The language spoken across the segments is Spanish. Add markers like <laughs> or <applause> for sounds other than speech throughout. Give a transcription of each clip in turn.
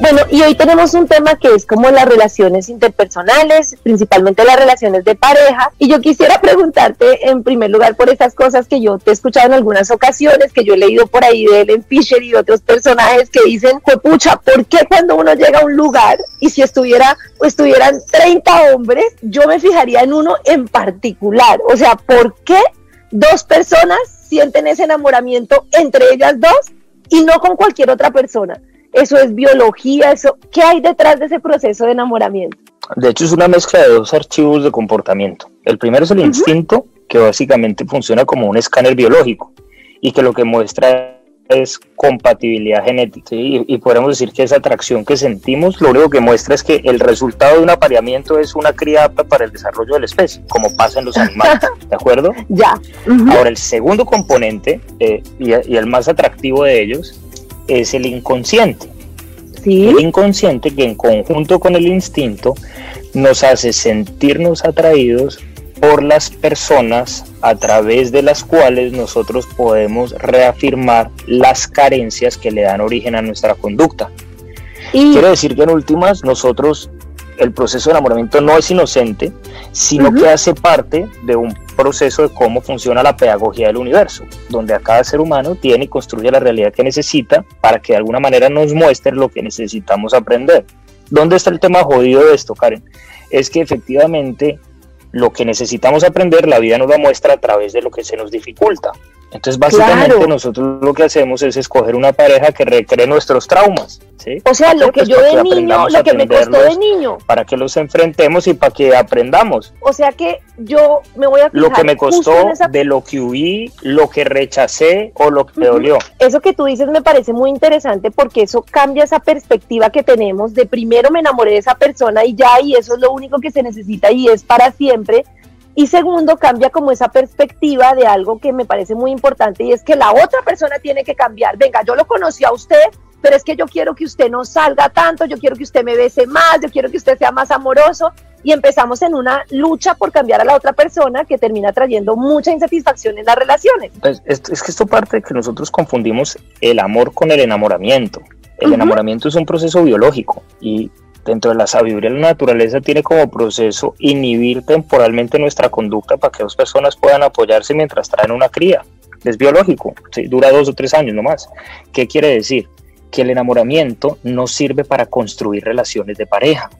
Bueno, y hoy tenemos un tema que es como las relaciones interpersonales, principalmente las relaciones de pareja. Y yo quisiera preguntarte en primer lugar por esas cosas que yo te he escuchado en algunas ocasiones, que yo he leído por ahí de Ellen Fisher y otros personajes que dicen, pucha, ¿por qué cuando uno llega a un lugar y si estuviera estuvieran 30 hombres, yo me fijaría en uno en particular? O sea, ¿por qué dos personas sienten ese enamoramiento entre ellas dos y no con cualquier otra persona? Eso es biología, eso, ¿qué hay detrás de ese proceso de enamoramiento? De hecho, es una mezcla de dos archivos de comportamiento. El primero es el instinto, que básicamente funciona como un escáner biológico y que lo que muestra es compatibilidad genética. Y, podemos decir que esa atracción que sentimos, lo único que muestra es que el resultado de un apareamiento es una cría apta para el desarrollo de la especie, como pasa en los animales. <laughs> ¿De acuerdo? Ya. Ahora, el segundo componente eh, y, y el más atractivo de ellos es el inconsciente. El inconsciente que en conjunto con el instinto nos hace sentirnos atraídos por las personas a través de las cuales nosotros podemos reafirmar las carencias que le dan origen a nuestra conducta. Y... Quiere decir que en últimas nosotros el proceso de enamoramiento no es inocente, sino que hace parte de un proceso de cómo funciona la pedagogía del universo, donde a cada ser humano tiene y construye la realidad que necesita para que de alguna manera nos muestre lo que necesitamos aprender. ¿Dónde está el tema jodido de esto, Karen? Es que efectivamente lo que necesitamos aprender, la vida nos lo muestra a través de lo que se nos dificulta. Entonces, básicamente nosotros lo que hacemos es escoger una pareja que recree nuestros traumas. ¿sí? O sea, lo que pues yo de niño, lo que me costó de niño. Para que los enfrentemos y para que aprendamos. O sea que yo me voy a fijar Lo que me costó, de lo que huí, lo que rechacé o lo que me dolió. Eso que tú dices me parece muy interesante porque eso cambia esa perspectiva que tenemos de primero me enamoré de esa persona y ya, y eso es lo único que se necesita y es para siempre y segundo, cambia como esa perspectiva de algo que me parece muy importante y es que la otra persona tiene que cambiar. Venga, yo lo conocí a usted, pero es que yo quiero que usted no salga tanto, yo quiero que usted me bese más, yo quiero que usted sea más amoroso. Y empezamos en una lucha por cambiar a la otra persona que termina trayendo mucha insatisfacción en las relaciones. Pues, es, que esto parte de que nosotros confundimos el amor con el enamoramiento. El enamoramiento es un proceso biológico y dentro de la sabiduría de la naturaleza tiene como proceso inhibir temporalmente nuestra conducta para que dos personas puedan apoyarse mientras traen una cría. Es biológico, dura dos o tres años nomás. ¿Qué quiere decir? Que el enamoramiento no sirve para construir relaciones de pareja.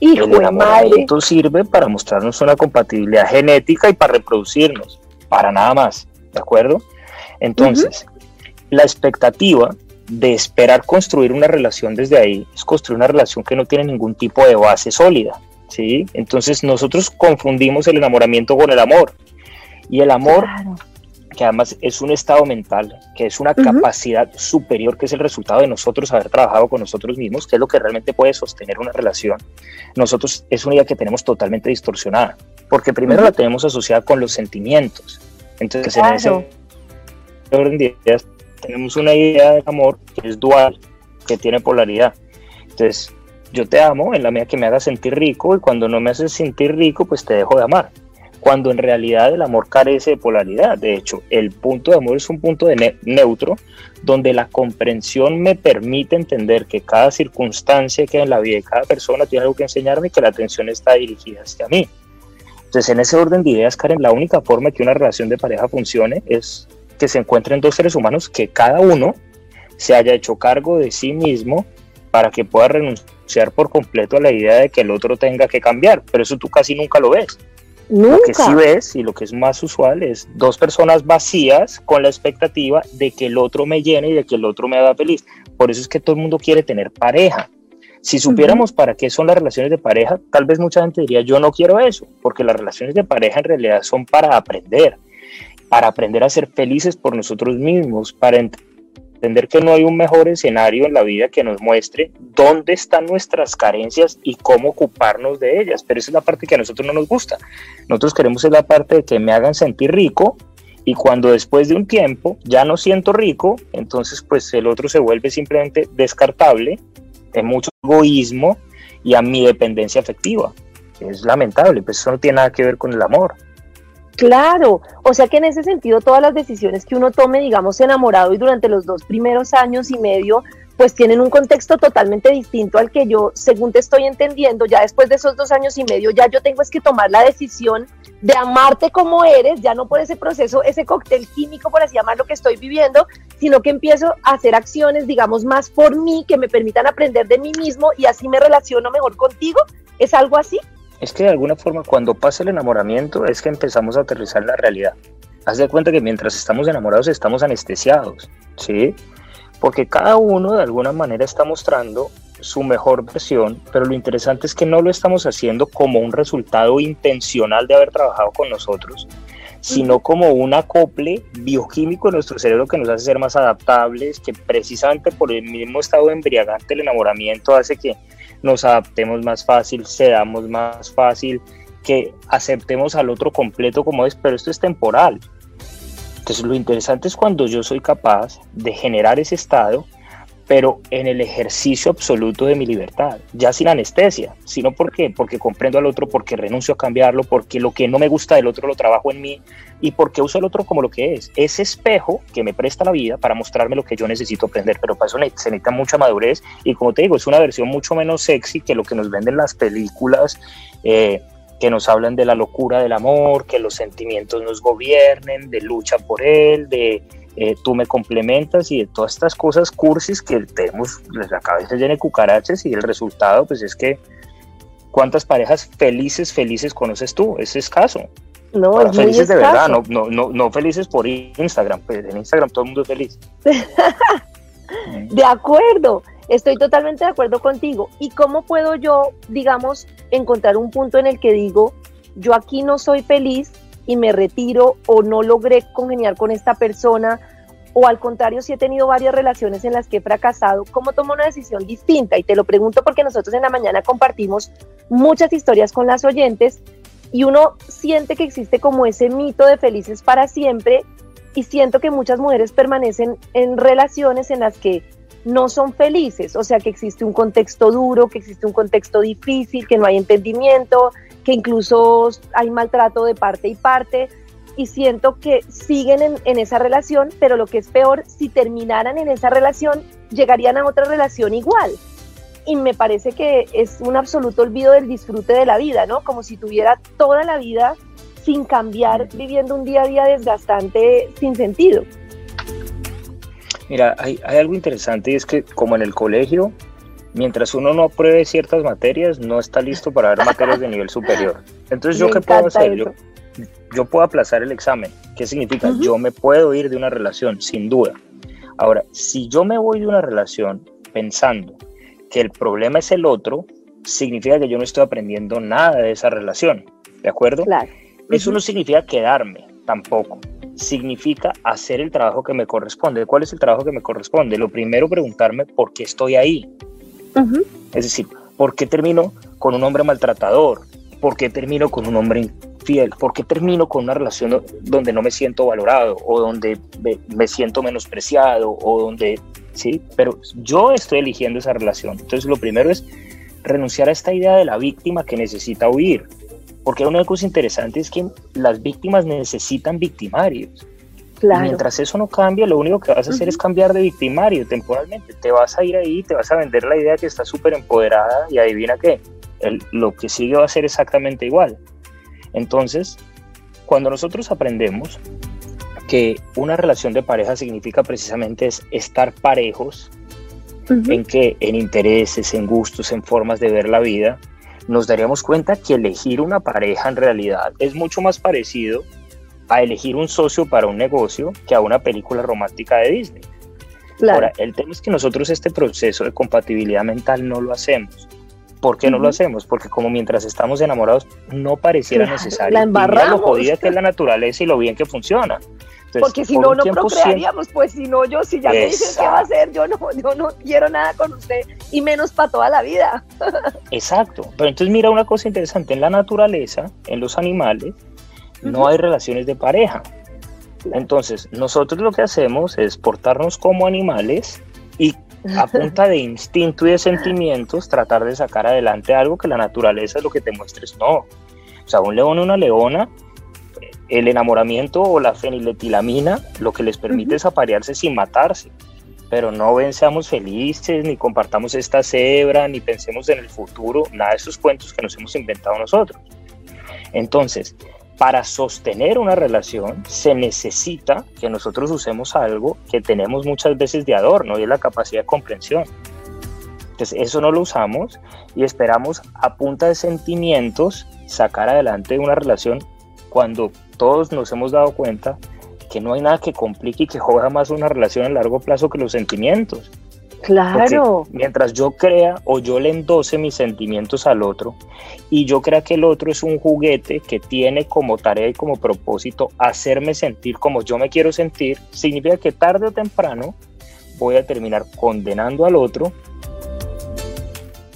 Hijo el enamoramiento sirve para mostrarnos una compatibilidad genética y para reproducirnos, para nada más, ¿de acuerdo? Entonces, la expectativa de esperar construir una relación desde ahí es construir una relación que no tiene ningún tipo de base sólida, ¿sí? Entonces nosotros confundimos el enamoramiento con el amor. Y el amor, que además es un estado mental, que es una capacidad superior, que es el resultado de nosotros haber trabajado con nosotros mismos, que es lo que realmente puede sostener una relación. Nosotros es una idea que tenemos totalmente distorsionada, porque primero la tenemos asociada con los sentimientos. Entonces en ese orden de ideas tenemos una idea de amor que es dual, que tiene polaridad. Entonces, yo te amo en la medida que me haga sentir rico y cuando no me haces sentir rico, pues te dejo de amar. Cuando en realidad el amor carece de polaridad. De hecho, el punto de amor es un punto de neutro donde la comprensión me permite entender que cada circunstancia que hay en la vida de cada persona tiene algo que enseñarme y que la atención está dirigida hacia mí. Entonces, en ese orden de ideas, Karen, la única forma que una relación de pareja funcione es que se encuentren dos seres humanos que cada uno se haya hecho cargo de sí mismo para que pueda renunciar por completo a la idea de que el otro tenga que cambiar, pero eso tú casi nunca lo ves. Lo que sí ves y lo que es más usual es dos personas vacías con la expectativa de que el otro me llene y de que el otro me haga feliz. Por eso es que todo el mundo quiere tener pareja. Si supiéramos para qué son las relaciones de pareja, tal vez mucha gente diría, yo no quiero eso, porque las relaciones de pareja en realidad son para aprender, para aprender a ser felices por nosotros mismos, para entender que no hay un mejor escenario en la vida que nos muestre dónde están nuestras carencias y cómo ocuparnos de ellas. Pero esa es la parte que a nosotros no nos gusta. Nosotros queremos es la parte de que me hagan sentir rico y cuando después de un tiempo ya no siento rico, entonces pues el otro se vuelve simplemente descartable, es mucho egoísmo y a mi dependencia afectiva. Es lamentable, pues eso no tiene nada que ver con el amor. Claro, O sea que en ese sentido todas las decisiones que uno tome, digamos, enamorado y durante los dos primeros años y medio, pues tienen un contexto totalmente distinto al que yo, según te estoy entendiendo, ya después de esos dos años y medio, ya yo tengo es que tomar la decisión de amarte como eres, ya no por ese proceso, ese cóctel químico, por así llamarlo, que estoy viviendo, sino que empiezo a hacer acciones, digamos, más por mí, que me permitan aprender de mí mismo y así me relaciono mejor contigo. ¿Es algo así? Es que de alguna forma cuando pasa el enamoramiento es que empezamos a aterrizar la realidad. Haz de cuenta que mientras estamos enamorados estamos anestesiados, ¿sí? porque cada uno de alguna manera está mostrando su mejor versión, pero lo interesante es que no lo estamos haciendo como un resultado intencional de haber trabajado con nosotros, sino como un acople bioquímico en nuestro cerebro que nos hace ser más adaptables, que precisamente por el mismo estado embriagante del enamoramiento hace que nos adaptemos más fácil, cedamos más fácil, que aceptemos al otro completo como es, pero esto es temporal. Entonces lo interesante es cuando yo soy capaz de generar ese estado, pero en el ejercicio absoluto de mi libertad, ya sin anestesia, sino porque porque comprendo al otro, porque renuncio a cambiarlo, porque lo que no me gusta del otro lo trabajo en mí y porque uso al otro como lo que es, ese espejo que me presta la vida para mostrarme lo que yo necesito aprender, pero para eso se necesita mucha madurez y como te digo, es una versión mucho menos sexy que lo que nos venden las películas. Eh, que nos hablan de la locura del amor, que los sentimientos nos gobiernen, de lucha por él, de eh, tú me complementas y de todas estas cosas cursis que tenemos, la cabeza llena de cucarachas y el resultado pues es que cuántas parejas felices, felices conoces tú, es escaso. No, es felices de verdad, no, no, no, no felices por Instagram, pues en Instagram todo el mundo es feliz. <laughs> de acuerdo, Estoy totalmente de acuerdo contigo. ¿Y cómo puedo yo, digamos, encontrar un punto en el que digo, yo aquí no soy feliz y me retiro o no logré congeniar con esta persona? O al contrario, si he tenido varias relaciones en las que he fracasado, ¿cómo tomo una decisión distinta? Y te lo pregunto porque nosotros en la mañana compartimos muchas historias con las oyentes y uno siente que existe como ese mito de felices para siempre y siento que muchas mujeres permanecen en relaciones en las que no son felices, o sea que existe un contexto duro, que existe un contexto difícil, que no hay entendimiento, que incluso hay maltrato de parte y parte, y siento que siguen en, esa relación, pero lo que es peor, si terminaran en esa relación, llegarían a otra relación igual. Y me parece que es un absoluto olvido del disfrute de la vida, ¿no? Como si tuviera toda la vida sin cambiar, viviendo un día a día desgastante sin sentido. Mira, hay, algo interesante y es que como en el colegio, mientras uno no apruebe ciertas materias, no está listo para dar materias de nivel superior. Entonces, <laughs> ¿yo qué puedo hacer? Yo, yo, puedo aplazar el examen. ¿Qué significa? Yo me puedo ir de una relación, sin duda. Ahora, si yo me voy de una relación pensando que el problema es el otro, significa que yo no estoy aprendiendo nada de esa relación. ¿De acuerdo? Claro. Eso no significa quedarme tampoco significa hacer el trabajo que me corresponde. ¿Cuál es el trabajo que me corresponde? Lo primero, preguntarme por qué estoy ahí. Es decir, ¿por qué termino con un hombre maltratador? ¿Por qué termino con un hombre infiel? ¿Por qué termino con una relación donde no me siento valorado o donde me siento menospreciado o donde, sí, pero yo estoy eligiendo esa relación. Entonces, lo primero es renunciar a esta idea de la víctima que necesita huir porque una cosa interesante es que las víctimas necesitan victimarios. Mientras eso no cambia, lo único que vas a hacer es cambiar de victimario temporalmente. Te vas a ir ahí, te vas a vender la idea que estás súper empoderada y adivina qué, lo que sigue va a ser exactamente igual. Entonces, cuando nosotros aprendemos que una relación de pareja significa precisamente es estar parejos, en que en intereses, en gustos, en formas de ver la vida, nos daríamos cuenta que elegir una pareja en realidad es mucho más parecido a elegir un socio para un negocio que a una película romántica de Disney. Ahora, el tema es que nosotros este proceso de compatibilidad mental no lo hacemos. ¿Por qué no lo hacemos? Porque como mientras estamos enamorados no pareciera necesario. La embarramos. lo jodida que es la naturaleza y lo bien que funciona. Porque si no, no procrearíamos, pues si no, yo, si ya me dicen qué va a hacer, yo no, yo no quiero nada con usted y menos para toda la vida. <laughs> Exacto, pero entonces mira una cosa interesante, en la naturaleza, en los animales, no hay relaciones de pareja. Entonces, nosotros lo que hacemos es portarnos como animales y a <laughs> punta de instinto y de sentimientos tratar de sacar adelante algo que la naturaleza es lo que te muestres no. O sea, un león o una leona el enamoramiento o la feniletilamina lo que les permite es aparearse sin matarse. Pero no seamos felices, ni compartamos esta cebra, ni pensemos en el futuro, nada de esos cuentos que nos hemos inventado nosotros. Entonces, para sostener una relación se necesita que nosotros usemos algo que tenemos muchas veces de adorno y es la capacidad de comprensión. Entonces, eso no lo usamos y esperamos a punta de sentimientos sacar adelante una relación cuando todos nos hemos dado cuenta que no hay nada que complique y que joda más una relación a largo plazo que los sentimientos. Claro. mientras yo crea o yo le endose mis sentimientos al otro y yo crea que el otro es un juguete que tiene como tarea y como propósito hacerme sentir como yo me quiero sentir, significa que tarde o temprano voy a terminar condenando al otro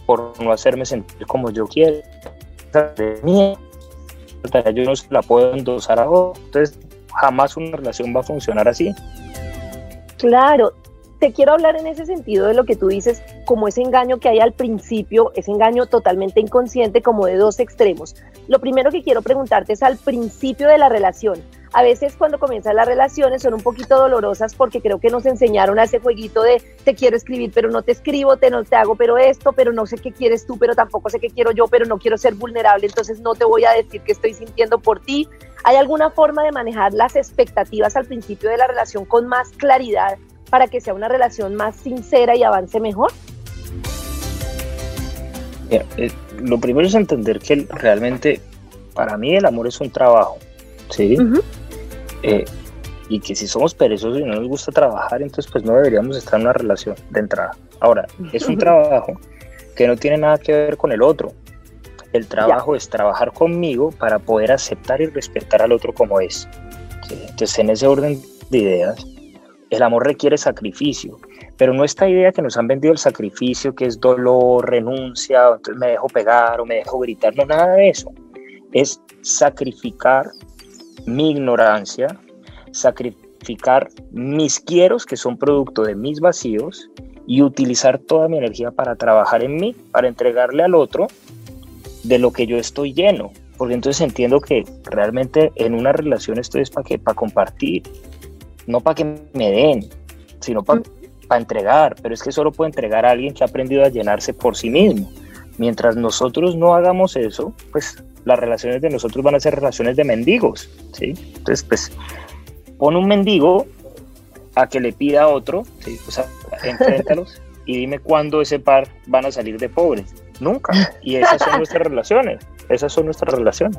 por no hacerme sentir como yo quiero. Yo no se la puedo endosar a otro. Entonces, jamás una relación va a funcionar así. Claro, te quiero hablar en ese sentido de lo que tú dices, como ese engaño que hay al principio, ese engaño totalmente inconsciente, como de dos extremos. Lo primero que quiero preguntarte es al principio de la relación. A veces cuando comienzan las relaciones son un poquito dolorosas porque creo que nos enseñaron a ese jueguito de te quiero escribir, pero no te escribo, te no te hago, pero esto, pero no sé qué quieres tú, pero tampoco sé qué quiero yo, pero no quiero ser vulnerable, entonces no te voy a decir qué estoy sintiendo por ti. ¿Hay alguna forma de manejar las expectativas al principio de la relación con más claridad para que sea una relación más sincera y avance mejor? Eh, lo primero es entender que realmente para mí el amor es un trabajo, ¿sí? Eh, y que si somos perezosos y no nos gusta trabajar, entonces pues no deberíamos estar en una relación de entrada. Ahora, es un <laughs> trabajo que no tiene nada que ver con el otro. El trabajo es trabajar conmigo para poder aceptar y respetar al otro como es. Entonces, en ese orden de ideas, el amor requiere sacrificio, pero no esta idea que nos han vendido el sacrificio, que es dolor, renuncia, entonces me dejo pegar o me dejo gritar, no, nada de eso. Es sacrificar mi ignorancia, sacrificar mis quieros, que son producto de mis vacíos, y utilizar toda mi energía para trabajar en mí, para entregarle al otro de lo que yo estoy lleno. Porque entonces entiendo que realmente en una relación esto es para para compartir, no para que me den, sino para entregar, pero es que solo puede entregar a alguien que ha aprendido a llenarse por sí mismo. Mientras nosotros no hagamos eso, pues las relaciones de nosotros van a ser relaciones de mendigos, ¿sí? Entonces, pues, pon un mendigo a que le pida a otro, ¿sí? O sea, enfréntalos <laughs> y dime cuándo ese par van a salir de pobres. Nunca. Y esas son nuestras relaciones. Esas son nuestras relaciones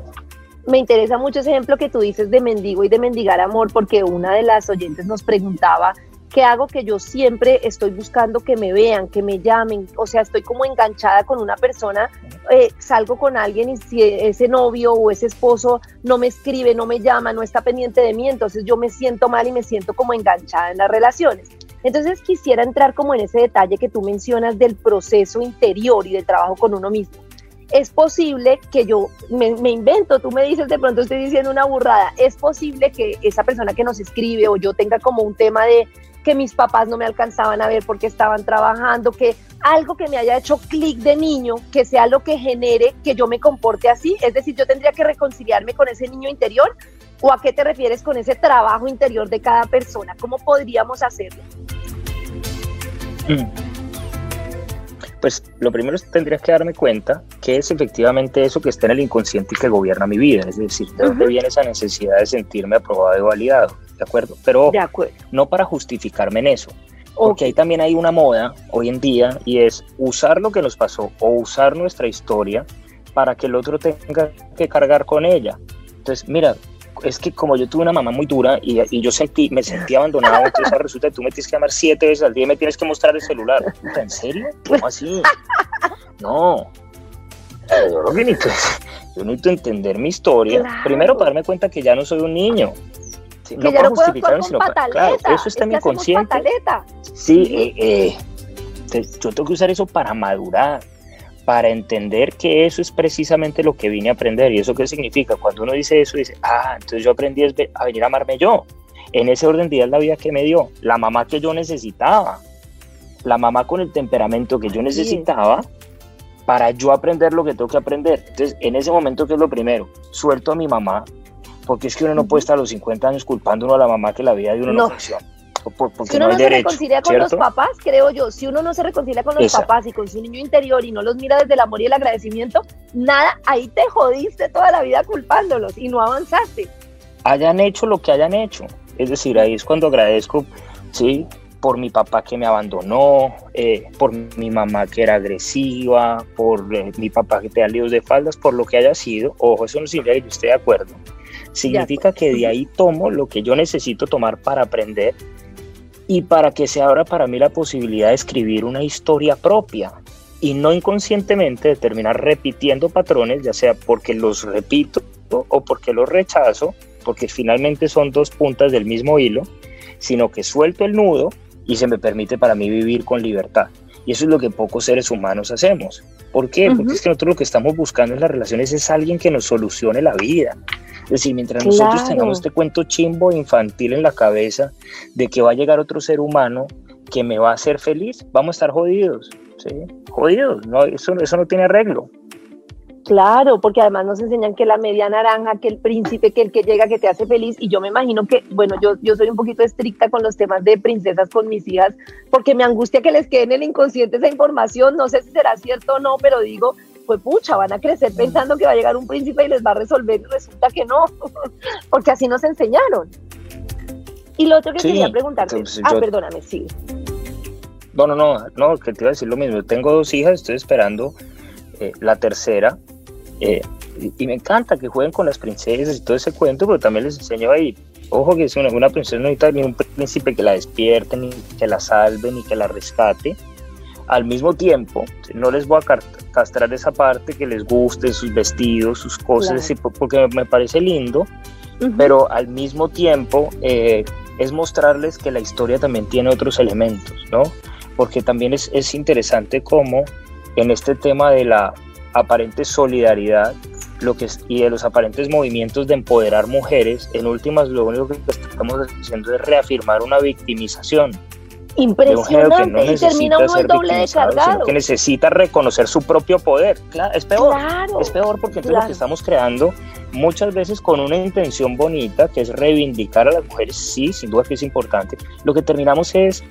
me interesa mucho ese ejemplo que tú dices de mendigo y de mendigar amor, porque una de las oyentes nos preguntaba qué hago que yo siempre estoy buscando que me vean, que me llamen, o sea, estoy como enganchada con una persona, eh, salgo con alguien y si ese novio o ese esposo no me escribe, no me llama, no está pendiente de mí, entonces yo me siento mal y me siento como enganchada en las relaciones. Entonces quisiera entrar como en ese detalle que tú mencionas del proceso interior y del trabajo con uno mismo es posible que yo me, invento, tú me dices de pronto estoy diciendo una burrada, es posible que esa persona que nos escribe o yo tenga como un tema de que mis papás no me alcanzaban a ver porque estaban trabajando, que algo que me haya hecho clic de niño, que sea lo que genere que yo me comporte así, es decir, yo tendría que reconciliarme con ese niño interior o a qué te refieres con ese trabajo interior de cada persona, ¿cómo podríamos hacerlo? Mm pues lo primero es que tendría que darme cuenta que es efectivamente eso que está en el inconsciente y que gobierna mi vida, es decir, de dónde viene esa necesidad de sentirme aprobado y validado, ¿de acuerdo? Pero no para justificarme en eso, porque ahí también hay una moda hoy en día y es usar lo que nos pasó o usar nuestra historia para que el otro tenga que cargar con ella. Entonces, mira, es que como yo tuve una mamá muy dura y, y yo sentí, me sentí abandonado, entonces resulta que tú me tienes que llamar siete veces al día y me tienes que mostrar el celular. ¿En serio? ¿Cómo así? No. Yo, lo que necesito, yo necesito entender mi historia. Primero para darme cuenta que ya no soy un niño. que no ya no justificarme, sino para, claro, eso está en mi inconsciente. Sí, eh, eh, yo tengo que usar eso para madurar para entender que eso es precisamente lo que vine a aprender. ¿Y eso qué significa? Cuando uno dice eso, dice, ah, entonces yo aprendí a venir a amarme yo. En ese orden de días la vida que me dio, la mamá que yo necesitaba, la mamá con el temperamento que yo necesitaba para yo aprender lo que tengo que aprender. Entonces, en ese momento, ¿qué es lo primero? Suelto a mi mamá Porque es que uno no puede estar a los 50 años culpando uno a la mamá que la vida de uno no, funciona. Porque si uno no, se reconcilia con los papás, creo yo, si uno no se reconcilia con los papás y con su niño interior y no los mira desde el amor y el agradecimiento, nada, ahí te jodiste toda la vida culpándolos y no avanzaste. Hayan hecho lo que hayan hecho. Es decir, ahí es cuando agradezco, sí, por mi papá que me abandonó, eh, por mi mamá que era agresiva, por eh, mi papá que te da líos de faldas, por lo que haya sido. Ojo, eso no significa que yo esté de acuerdo. Significa que de ahí tomo lo que yo necesito tomar para aprender y para que se abra para mí la posibilidad de escribir una historia propia y no inconscientemente de terminar repitiendo patrones, ya sea porque los repito o porque los rechazo, porque finalmente son dos puntas del mismo hilo, sino que suelto el nudo y se me permite para mí vivir con libertad. Y eso es lo que pocos seres humanos hacemos. ¿Por qué? Porque es que nosotros lo que estamos buscando en las relaciones es alguien que nos solucione la vida. Es decir, mientras nosotros tengamos este cuento chimbo infantil en la cabeza de que va a llegar otro ser humano que me va a hacer feliz, vamos a estar jodidos. ¿sí? Jodidos, no, eso, eso no tiene arreglo. Claro, porque además nos enseñan que la media naranja, que el príncipe, que el que llega, que te hace feliz. Y yo me imagino que, bueno, yo, yo soy un poquito estricta con los temas de princesas con mis hijas, porque me angustia que les quede en el inconsciente esa información. No sé si será cierto o no, pero digo, pues pucha, van a crecer pensando que va a llegar un príncipe y les va a resolver y resulta que no, <laughs> porque así nos enseñaron. Y lo otro que quería preguntarte, ah, perdóname, sí. No, no, no, no, que te iba a decir lo mismo. Tengo dos hijas, estoy esperando eh, la tercera eh, y, me encanta que jueguen con las princesas y todo ese cuento, pero también les enseño ahí, ojo que es una, una princesa no necesita ni un príncipe que la despierte, ni que la salve, ni que la rescate. Al mismo tiempo, no les voy a castrar esa parte que les guste, sus vestidos, sus cosas, porque me parece lindo, pero al mismo tiempo eh, es mostrarles que la historia también tiene otros elementos, ¿no? Porque también es, es interesante cómo en este tema de la aparente solidaridad lo que y de los aparentes movimientos de empoderar mujeres, en últimas lo único que estamos haciendo es reafirmar una victimización. Impresionante, que no y termina uno el doble de cargado. Que necesita reconocer su propio poder. Claro, es peor. es peor porque entonces lo que estamos creando muchas veces con una intención bonita, que es reivindicar a las mujeres, sí, sin duda que es importante. Lo que terminamos es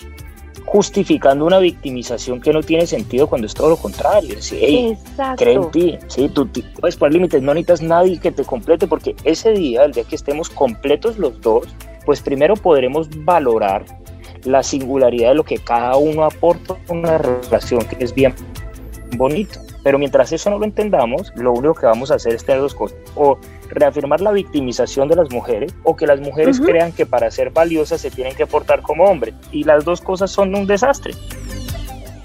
justificando una victimización que no tiene sentido cuando es todo lo contrario. Es decir, cree en ti, ¿sí? tú, puedes poner límites, no necesitas nadie que te complete porque ese día, el día que estemos completos los dos, pues primero podremos valorar la singularidad de lo que cada uno aporta a una relación que es bien bonito. Pero mientras eso no lo entendamos, lo único que vamos a hacer es tener dos cosas. O reafirmar la victimización de las mujeres o que las mujeres crean que para ser valiosas se tienen que portar como hombres. Y las dos cosas son un desastre.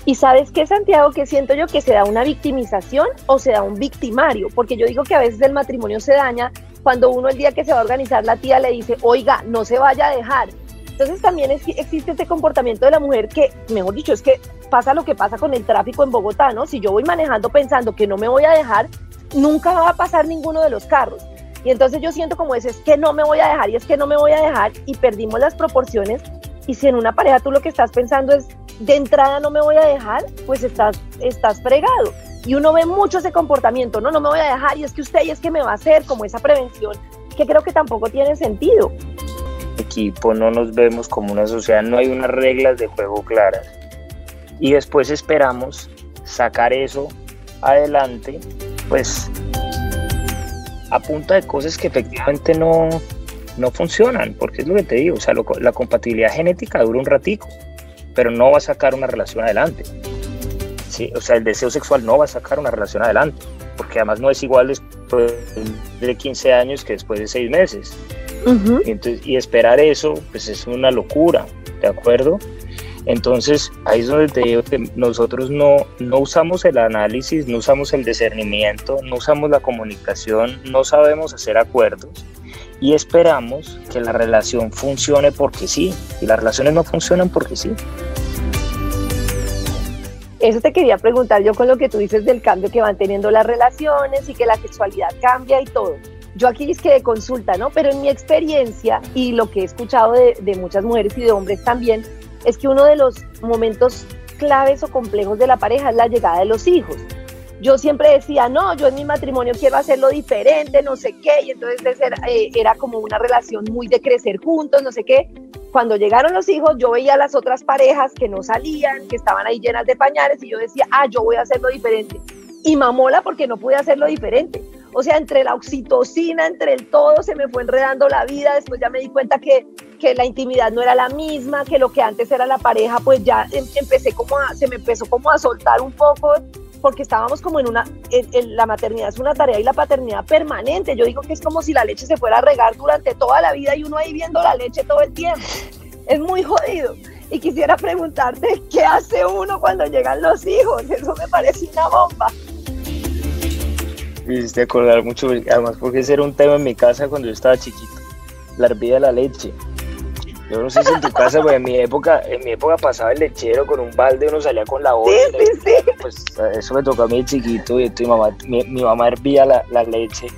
Y sabes qué, Santiago, que siento yo que se da una victimización o se da un victimario, porque yo digo que a veces el matrimonio se daña cuando uno el día que se va a organizar la tía le dice, oiga, no se vaya a dejar. Entonces también existe este comportamiento de la mujer que, mejor dicho, es que pasa lo que pasa con el tráfico en Bogotá, ¿no? Si yo voy manejando pensando que no me voy a dejar, nunca va a pasar ninguno de los carros. Y entonces yo siento como ese, es que no me voy a dejar y es que no me voy a dejar y perdimos las proporciones. Y si en una pareja tú lo que estás pensando es, de entrada no me voy a dejar, pues estás, estás fregado. Y uno ve mucho ese comportamiento, no, no me voy a dejar y es que usted y es que me va a hacer como esa prevención que creo que tampoco tiene sentido. Equipo, no nos vemos como una sociedad, no hay unas reglas de juego claras. Y después esperamos sacar eso adelante, pues a punta de cosas que efectivamente no, no funcionan, porque es lo que te digo, o sea, la compatibilidad genética dura un ratico, pero no va a sacar una relación adelante. ¿sí? O sea, el deseo sexual no va a sacar una relación adelante, porque además no es igual después de 15 años que después de 6 meses. Y, y esperar eso, pues es una locura, ¿de acuerdo? Entonces, ahí es donde te digo que nosotros no, no usamos el análisis, no usamos el discernimiento, no usamos la comunicación, no sabemos hacer acuerdos y esperamos que la relación funcione porque sí. Y las relaciones no funcionan porque sí. Eso te quería preguntar yo con lo que tú dices del cambio que van teniendo las relaciones y que la sexualidad cambia y todo. Yo aquí es que de consulta, ¿no? Pero en mi experiencia y lo que he escuchado de, muchas mujeres y de hombres también, es que uno de los momentos claves o complejos de la pareja es la llegada de los hijos. yo siempre decía, no, yo en mi matrimonio quiero hacerlo diferente, no sé qué, y entonces era, eh, era como una relación muy de crecer juntos, no sé qué. Cuando llegaron los hijos, yo veía a las otras parejas que no salían, que estaban ahí llenas de pañales, y yo decía, ah, yo voy a hacerlo diferente. Y mamola porque no pude hacerlo diferente. O sea, entre la oxitocina, entre el todo, se me fue enredando la vida. Después ya me di cuenta que, que la intimidad no era la misma, que lo que antes era la pareja, pues ya em, empecé como a, se me empezó como a soltar un poco porque estábamos como en una, la maternidad es una tarea y la paternidad permanente. Yo digo que es como si la leche se fuera a regar durante toda la vida y uno ahí viendo la leche todo el tiempo. Es muy jodido. Y quisiera preguntarte, ¿qué hace uno cuando llegan los hijos? Eso me parece una bomba. Me hiciste acordar mucho, además porque ese era un tema en mi casa cuando yo estaba chiquito, la hervida de la leche. Yo no sé si en tu casa, pues en mi época, en mi época pasaba el lechero con un balde, uno salía con la olla. Sí, sí, sí. Pues eso me tocó a mí chiquito y mi mamá, mi, mamá hervía la, la, leche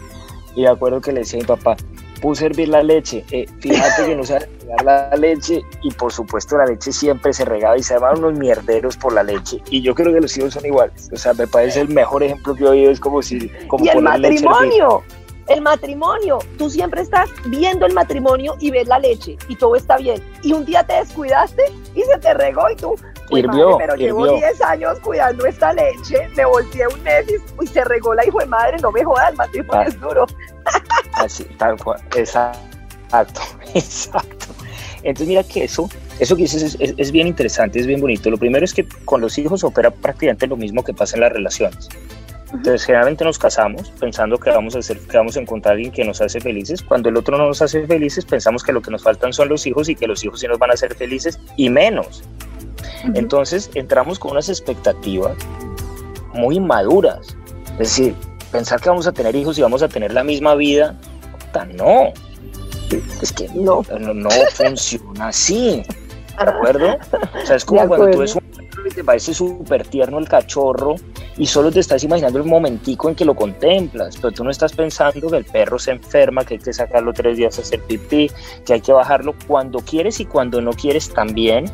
y me acuerdo que le decía a mi papá, puse a hervir la leche, eh, fíjate que no se hervir la leche y por supuesto la leche siempre se regaba y se llamaban unos mierderos por la leche. Y yo creo que los hijos son iguales, o sea, me parece el mejor ejemplo que he oído, es como si... Como y el matrimonio, el matrimonio, tú siempre estás viendo el matrimonio y ves la leche y todo está bien. Y un día te descuidaste y se te regó y tú, hirvió, pero llevo 10 años cuidando esta leche, me volteé un mes y, se regó la hijo de madre, no me jodas, matrimonio ah. es duro. <laughs> Así, tal cual, exacto, <laughs> exacto. Entonces mira que eso, eso que dices es, es, bien interesante, es bien bonito. Lo primero es que con los hijos opera prácticamente lo mismo que pasa en las relaciones. Entonces, generalmente nos casamos pensando que vamos a hacer, que vamos a encontrar a alguien que nos hace felices. Cuando el otro no nos hace felices, pensamos que lo que nos faltan son los hijos y que los hijos sí nos van a hacer felices y menos. Entonces, entramos con unas expectativas muy inmaduras. Es decir, pensar que vamos a tener hijos y vamos a tener la misma vida, no. Es que no, no, <laughs> funciona así. ¿De acuerdo? O sea, es como cuando tú ves un y te parece súper tierno el cachorro y solo te estás imaginando el momentico en que lo contemplas, pero tú no estás pensando que el perro se enferma, que hay que sacarlo tres días a hacer pipí, que hay que bajarlo cuando quieres y cuando no quieres también,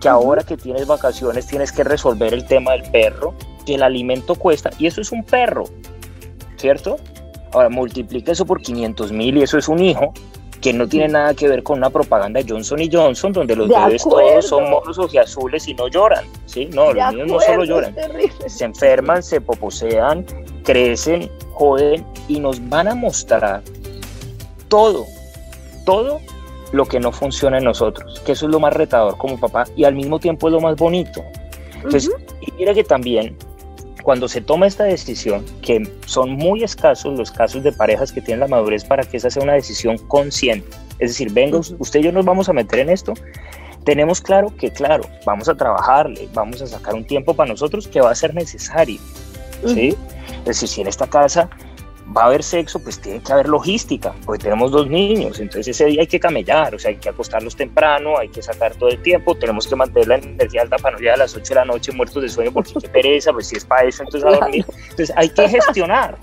que ahora que tienes vacaciones tienes que resolver el tema del perro, que el alimento cuesta, y eso es un perro, ¿cierto? Ahora multiplica eso por 500 mil y eso es un hijo, que no tiene nada que ver con una propaganda de Johnson y Johnson, donde los bebés todos son monos azules y no lloran, ¿sí? No, los niños no solo lloran, se enferman, se poposean, crecen, joden y nos van a mostrar todo, todo lo que no funciona en nosotros, que eso es lo más retador como papá y al mismo tiempo es lo más bonito. Entonces, y mira que también cuando se toma esta decisión, que son muy escasos los casos de parejas que tienen la madurez para que esa sea una decisión consciente, es decir, venga, usted y yo nos vamos a meter en esto, tenemos claro que, claro, vamos a trabajarle, vamos a sacar un tiempo para nosotros que va a ser necesario, ¿sí? Es decir, si en esta casa va a haber sexo, pues tiene que haber logística, porque tenemos dos niños, entonces ese día hay que camellar, o sea, hay que acostarlos temprano, hay que sacar todo el tiempo, tenemos que mantener la energía alta para no llegar a las 8 de la noche muertos de sueño porque qué pereza, pues si es para eso, entonces a dormir. Entonces hay que gestionar.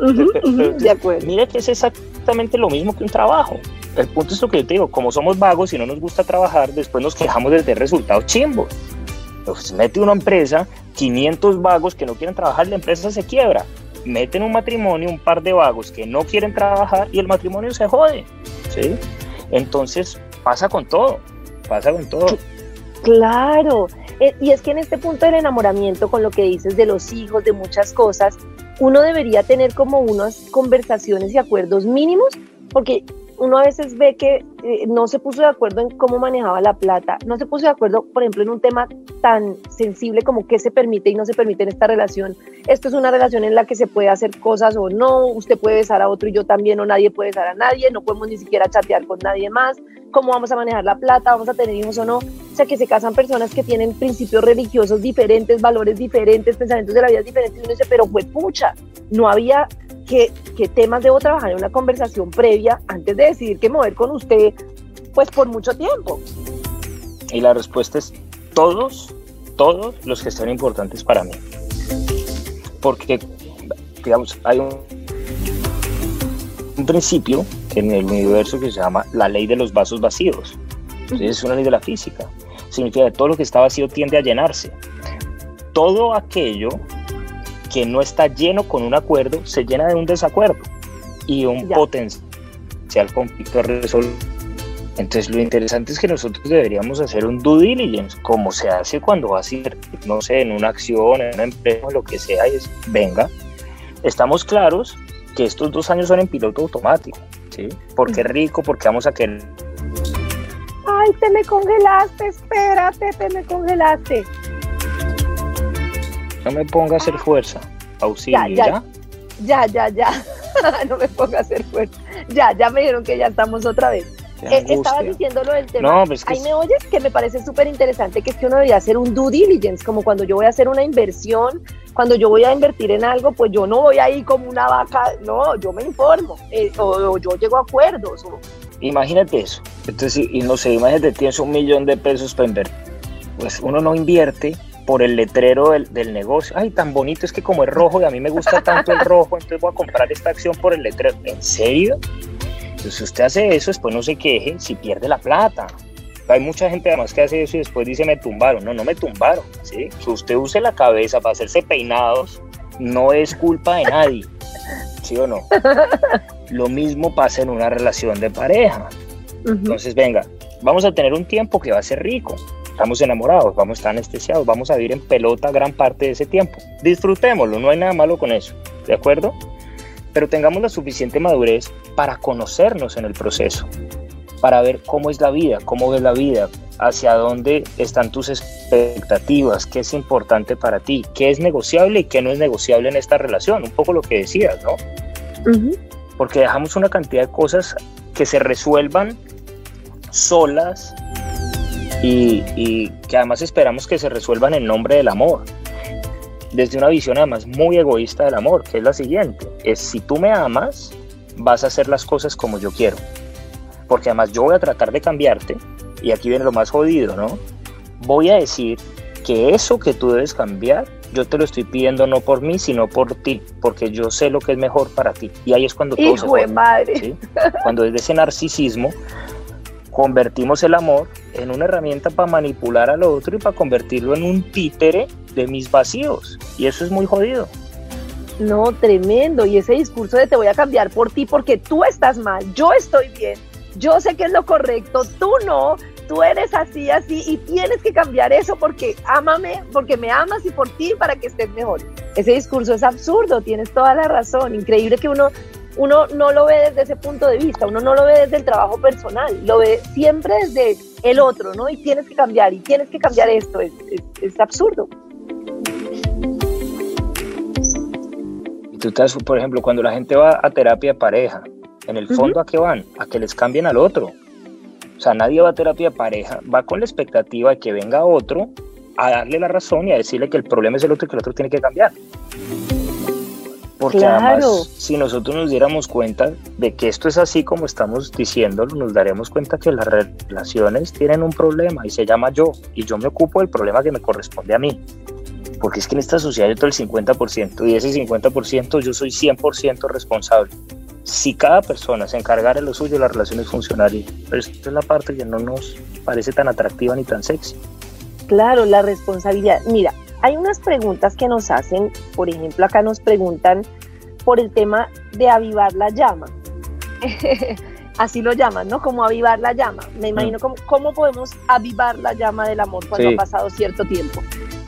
<laughs> de acuerdo. Mira que es exactamente lo mismo que un trabajo. El punto es lo que yo te digo, como somos vagos y no nos gusta trabajar, después nos quejamos de tener resultados chimbos. Entonces mete una empresa, 500 vagos que no quieren trabajar, la empresa se quiebra meten un matrimonio, un par de vagos que no quieren trabajar y el matrimonio se jode. ¿sí? Entonces pasa con todo, pasa con todo. Claro, eh, y es que en este punto del enamoramiento, con lo que dices de los hijos, de muchas cosas, uno debería tener como unas conversaciones y acuerdos mínimos, porque uno a veces ve que eh, no se puso de acuerdo en cómo manejaba la plata, no se puso de acuerdo, por ejemplo, en un tema tan sensible como qué se permite y no se permite en esta relación. Esto es una relación en la que se puede hacer cosas o no, usted puede besar a otro y yo también, o nadie puede besar a nadie, no podemos ni siquiera chatear con nadie más, cómo vamos a manejar la plata, vamos a tener hijos o no. O sea, que se casan personas que tienen principios religiosos diferentes, valores diferentes, pensamientos de la vida diferentes, y uno dice, pero fue pucha, no había ¿qué, temas debo trabajar en una conversación previa antes de decidir qué mover con usted, pues por mucho tiempo? Y la respuesta es todos, todos los que son importantes para mí. Porque, digamos, hay un, un principio en el universo que se llama la ley de los vasos vacíos. Es una ley de la física. Significa que todo lo que está vacío tiende a llenarse. Todo aquello que no está lleno con un acuerdo se llena de un desacuerdo y un potencial conflicto resolución. Entonces lo interesante es que nosotros deberíamos hacer un due diligence, como se hace cuando vas a ir, no sé, en una acción, en una empresa, lo que sea, y es, venga, estamos claros que estos dos años son en piloto automático, ¿sí? Porque rico, porque vamos a querer... Ay, te me congelaste, espérate, te me congelaste. No me ponga a hacer fuerza, auxilio, ¿ya? Ya, ya, ya, ya. <laughs> no me ponga a hacer fuerza. Ya, ya me dijeron que ya estamos otra vez. Eh, estaba diciendo lo del tema. No, pues Ahí me oyes que me parece súper interesante que es que uno debería hacer un due diligence, como cuando yo voy a hacer una inversión, cuando yo voy a invertir en algo, pues yo no voy ahí como una vaca, no, yo me informo, eh, o, yo llego a acuerdos. Imagínate eso. Entonces, y no sé, imagínate, tienes un millón de pesos para invertir. Pues uno no invierte por el letrero del, del, negocio. Ay, tan bonito es que como es rojo y a mí me gusta tanto el rojo, entonces voy a comprar esta acción por el letrero. ¿En serio? Entonces, si usted hace eso, después no se queje si pierde la plata. Hay mucha gente además que hace eso y después dice me tumbaron. No, no me tumbaron. ¿sí? Que usted use la cabeza para hacerse peinados no es culpa de nadie. ¿Sí o no? <laughs> Lo mismo pasa en una relación de pareja. Entonces, venga, vamos a tener un tiempo que va a ser rico. Estamos enamorados, vamos a estar anestesiados, vamos a vivir en pelota gran parte de ese tiempo. Disfrutémoslo, no hay nada malo con eso. ¿De acuerdo? pero tengamos la suficiente madurez para conocernos en el proceso, para ver cómo es la vida, cómo ves la vida, hacia dónde están tus expectativas, qué es importante para ti, qué es negociable y qué no es negociable en esta relación, un poco lo que decías, ¿no? Porque dejamos una cantidad de cosas que se resuelvan solas y, y que además esperamos que se resuelvan en nombre del amor desde una visión además muy egoísta del amor, que es la siguiente, es si tú me amas, vas a hacer las cosas como yo quiero. Porque además yo voy a tratar de cambiarte, y aquí viene lo más jodido, ¿no? Voy a decir que eso que tú debes cambiar, yo te lo estoy pidiendo no por mí, sino por ti, porque yo sé lo que es mejor para ti. Y ahí es cuando todo Hijo se de madre. Cuando desde ese narcisismo convertimos el amor en una herramienta para manipular al otro y para convertirlo en un títere de mis vacíos. Y eso es muy jodido. No, tremendo. Y ese discurso de te voy a cambiar por ti porque tú estás mal, yo estoy bien, yo sé que es lo correcto, tú no, tú eres así, así y tienes que cambiar eso porque ámame, porque me amas y por ti para que estés mejor. Ese discurso es absurdo, tienes toda la razón. Increíble que uno uno no lo ve desde ese punto de vista, uno no lo ve desde el trabajo personal, lo ve siempre desde el otro, ¿no? Y tienes que cambiar, y tienes que cambiar esto, es, absurdo. Y tú estás, por ejemplo, cuando la gente va a terapia de pareja, en el fondo, ¿a qué van? A que les cambien al otro. O sea, nadie va a terapia de pareja, va con la expectativa de que venga otro a darle la razón y a decirle que el problema es el otro y que el otro tiene que cambiar. Porque además, si nosotros nos diéramos cuenta de que esto es así como estamos diciéndolo, nos daremos cuenta que las relaciones tienen un problema y se llama yo, y yo me ocupo del problema que me corresponde a mí. Porque es que en esta sociedad yo todo el 50% y ese 50% yo soy 100% responsable. Si cada persona se encargara de lo suyo, las relaciones funcionarían. Pero esta es la parte que no nos parece tan atractiva ni tan sexy. Claro, la responsabilidad. Mira, hay unas preguntas que nos hacen, por ejemplo, acá nos preguntan por el tema de avivar la llama. <laughs> Así lo llaman, ¿no? Como avivar la llama. Me imagino mm. cómo, podemos avivar la llama del amor cuando ha pasado cierto tiempo.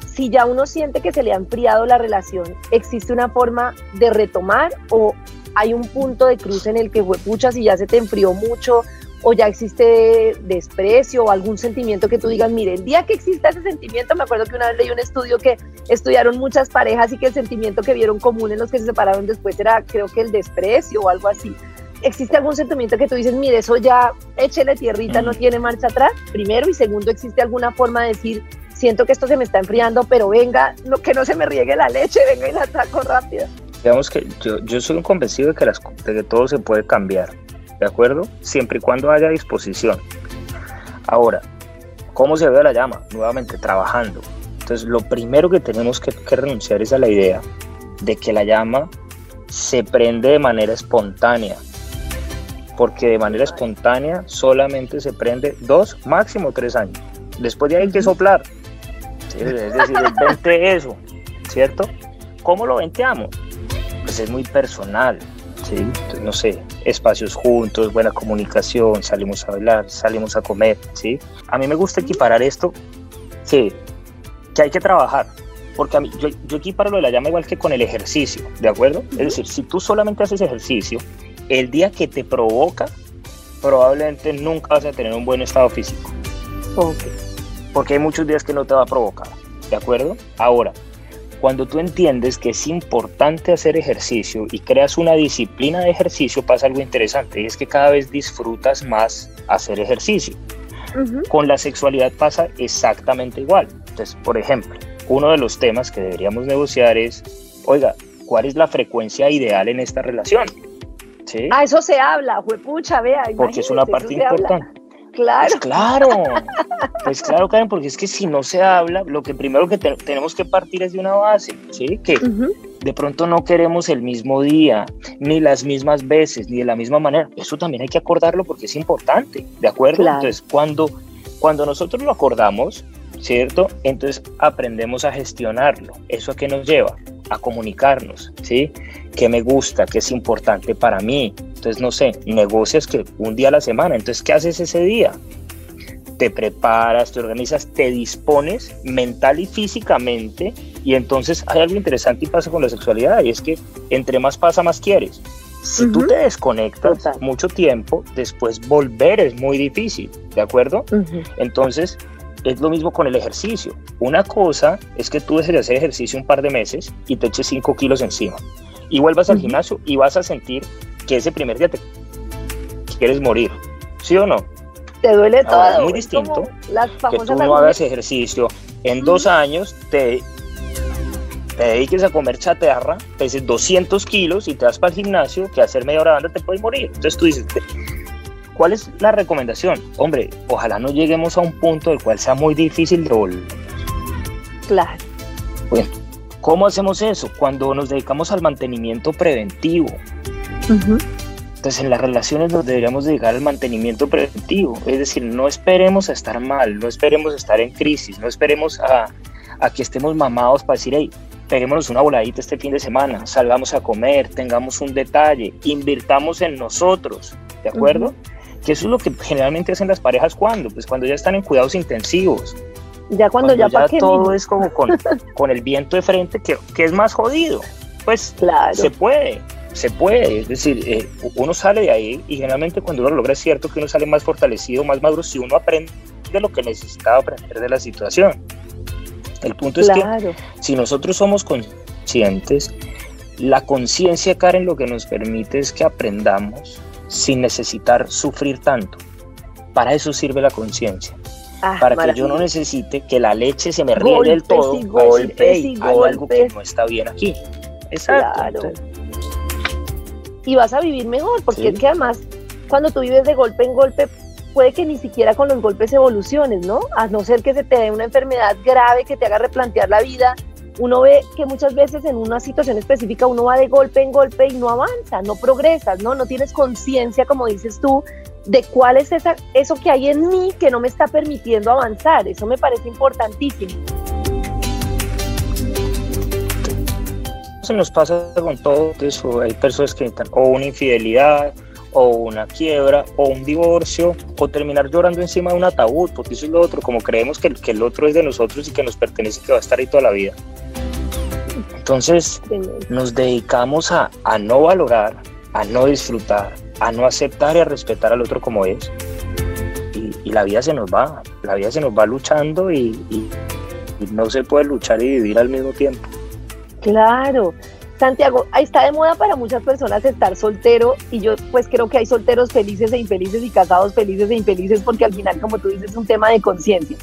Si ya uno siente que se le ha enfriado la relación, ¿existe una forma de retomar o hay un punto de cruce en el que, pucha, si ya se te enfrió mucho, o ya existe desprecio o algún sentimiento que tú digas, mire, el día que exista ese sentimiento, me acuerdo que una vez leí un estudio que estudiaron muchas parejas y que el sentimiento que vieron común en los que se separaron después era, creo que el desprecio o algo así. ¿Existe algún sentimiento que tú dices, mire, eso ya échele tierrita, no mm. tiene marcha atrás? Primero, y segundo, ¿existe alguna forma de decir, siento que esto se me está enfriando, pero venga, no, que no se me riegue la leche, venga y la saco rápido? Digamos que yo, yo soy un convencido de que, las, de que todo se puede cambiar ¿de acuerdo? Siempre y cuando haya disposición. Ahora, ¿cómo se ve la llama? Nuevamente, trabajando. Entonces, lo primero que tenemos que, renunciar es a la idea de que la llama se prende de manera espontánea, porque de manera espontánea solamente se prende dos, máximo tres años. Después de ahí hay que soplar. Es decir, vente eso, ¿cierto? ¿cómo lo ven te amo? Pues es muy personal, no sé, espacios juntos, buena comunicación, salimos a bailar, salimos a comer, ¿sí? A mí me gusta equiparar esto, sí, que hay que trabajar, porque a mí, yo, yo equiparo lo de la llama igual que con el ejercicio, ¿de acuerdo? Es decir, si tú solamente haces ejercicio, el día que te provoca, probablemente nunca vas a tener un buen estado físico. Okay. Porque hay muchos días que no te va a provocar, ¿de acuerdo? Ahora, cuando tú entiendes que es importante hacer ejercicio y creas una disciplina de ejercicio, pasa algo interesante y es que cada vez disfrutas más hacer ejercicio. Con la sexualidad pasa exactamente igual. Entonces, por ejemplo, uno de los temas que deberíamos negociar es, oiga, ¿cuál es la frecuencia ideal en esta relación? ¿Sí? Ah, eso se habla, juepucha, vea. Porque es una parte se habla. Importante. Claro. Pues claro, pues claro, Karen, porque es que si no se habla, lo que primero que te- tenemos que partir es de una base, ¿sí? Que de pronto no queremos el mismo día, ni las mismas veces, ni de la misma manera. Eso también hay que acordarlo porque es importante, ¿de acuerdo? Claro. Entonces, cuando, cuando nosotros lo acordamos, ¿cierto? Entonces aprendemos a gestionarlo. ¿Eso a qué nos lleva? A comunicarnos, ¿sí? ¿Qué me gusta? ¿Qué es importante para mí? Entonces, no sé, negocias que un día a la semana. Entonces, ¿qué haces ese día? Te preparas, te organizas, te dispones mental y físicamente y entonces hay algo interesante y pasa con la sexualidad y es que entre más pasa, más quieres. Si tú te desconectas Total. mucho tiempo, después volver es muy difícil, ¿de acuerdo? Entonces, es lo mismo con el ejercicio. Una cosa es que tú dejes de hacer ejercicio un par de meses y te eches 5 kilos encima. Y vuelvas al gimnasio y vas a sentir que ese primer día te quieres morir. ¿Sí o no? Te duele Ahora, todo. es muy distinto Que tú no hagas ejercicio. En dos años te, te dediques a comer chatarra, peses 200 kilos y te vas para el gimnasio, que hacer media hora de banda te puedes morir. Entonces tú dices, ¿cuál es la recomendación? Hombre, ojalá no lleguemos a un punto del cual sea muy difícil de volver. Claro. ¿Cómo hacemos eso? Cuando nos dedicamos al mantenimiento preventivo. Entonces en las relaciones nos deberíamos dedicar al mantenimiento preventivo. Es decir, no esperemos a estar mal, no esperemos a estar en crisis, no esperemos a, a que estemos mamados para decir, hey, peguémonos una voladita este fin de semana, salgamos a comer, tengamos un detalle, invirtamos en nosotros, ¿de acuerdo? Que eso es lo que generalmente hacen las parejas cuando, pues cuando ya están en cuidados intensivos, Ya cuando, cuando ya, ya todo es como con, <laughs> con el viento de frente, que, que es más jodido. Pues Claro. se puede, se puede. Es decir, eh, uno sale de ahí y generalmente cuando uno lo logra es cierto que uno sale más fortalecido, más maduro, si uno aprende de lo que necesitaba aprender de la situación. El punto es que Claro. si nosotros somos conscientes, la conciencia, Karen, lo que nos permite es que aprendamos sin necesitar sufrir tanto. Para eso sirve la conciencia Ah, para que yo no necesite que la leche se me riegue del Golpes todo y golpes "Ey, y hay algo que golpes". no está bien aquí. Exacto. Claro. Y vas a vivir mejor, porque Sí. es que además cuando tú vives de golpe en golpe, puede que ni siquiera con los golpes evoluciones, ¿no? A no ser que se te dé una enfermedad grave que te haga replantear la vida. Uno ve que muchas veces en una situación específica uno va de golpe en golpe y no avanza, no progresas, ¿no? No tienes conciencia, como dices tú, de cuál es esa, eso que hay en mí que no me está permitiendo avanzar. Eso me parece importantísimo. Eso nos pasa con todo eso. Hay personas que necesitan o una infidelidad, o una quiebra, o un divorcio, o terminar llorando encima de un ataúd, porque eso es lo otro, como creemos que, el- que el otro es de nosotros y que nos pertenece y que va a estar ahí toda la vida. Entonces nos dedicamos a, a no valorar, a no disfrutar, a no aceptar y a respetar al otro como es. Y, y la vida se nos va, la vida se nos va luchando y, y- y no se puede luchar y vivir al mismo tiempo. Claro. Santiago, ahí está de moda para muchas personas estar soltero y yo pues creo que hay solteros felices e infelices y casados felices e infelices porque al final, como tú dices, es un tema de conciencia.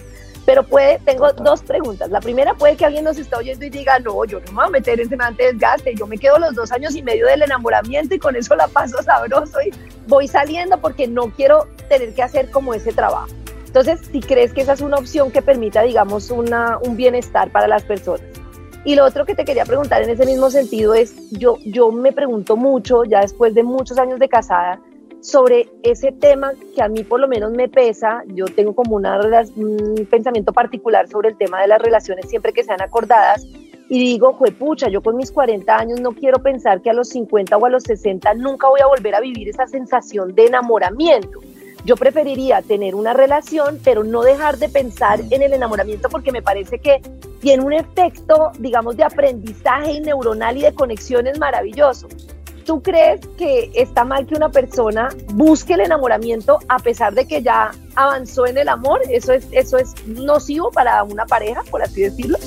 Pero puede, tengo dos preguntas. La primera puede que alguien nos esté oyendo y diga, no, yo no me voy a meter en semejante desgaste, yo me quedo los dos años y medio del enamoramiento y con eso la paso sabroso y voy saliendo porque no quiero tener que hacer como ese trabajo. Entonces, si crees que esa es una opción que permita, digamos, una, un bienestar para las personas. Y lo otro que te quería preguntar en ese mismo sentido es, yo, yo me pregunto mucho, ya después de muchos años de casada, sobre ese tema que a mí por lo menos me pesa, yo tengo como una, un pensamiento particular sobre el tema de las relaciones siempre que sean acordadas, y digo, pucha, yo con mis 40 años no quiero pensar que a los 50 o a los 60 nunca voy a volver a vivir esa sensación de enamoramiento. Yo preferiría tener una relación, pero no dejar de pensar en el enamoramiento porque me parece que tiene un efecto, digamos, de aprendizaje neuronal y de conexiones maravilloso. ¿Tú crees que está mal que una persona busque el enamoramiento a pesar de que ya avanzó en el amor? ¿Eso es, eso es nocivo para una pareja, por así decirlo?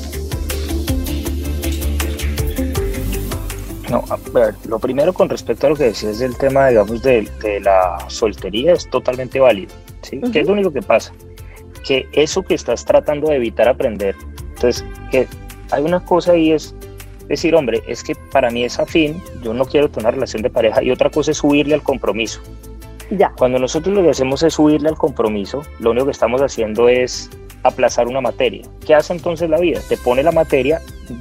No, a ver, lo primero con respecto a lo que decías del tema, digamos, de, la soltería es totalmente válido. ¿sí? ¿Qué es lo único que pasa? Que eso que estás tratando de evitar aprender, entonces, que hay una cosa ahí es decir, hombre, es que para mí es afín, yo no quiero tener una relación de pareja y otra cosa es subirle al compromiso. Ya. Cuando nosotros lo que hacemos es subirle al compromiso, lo único que estamos haciendo es aplazar una materia. ¿Qué hace entonces la vida? Te pone la materia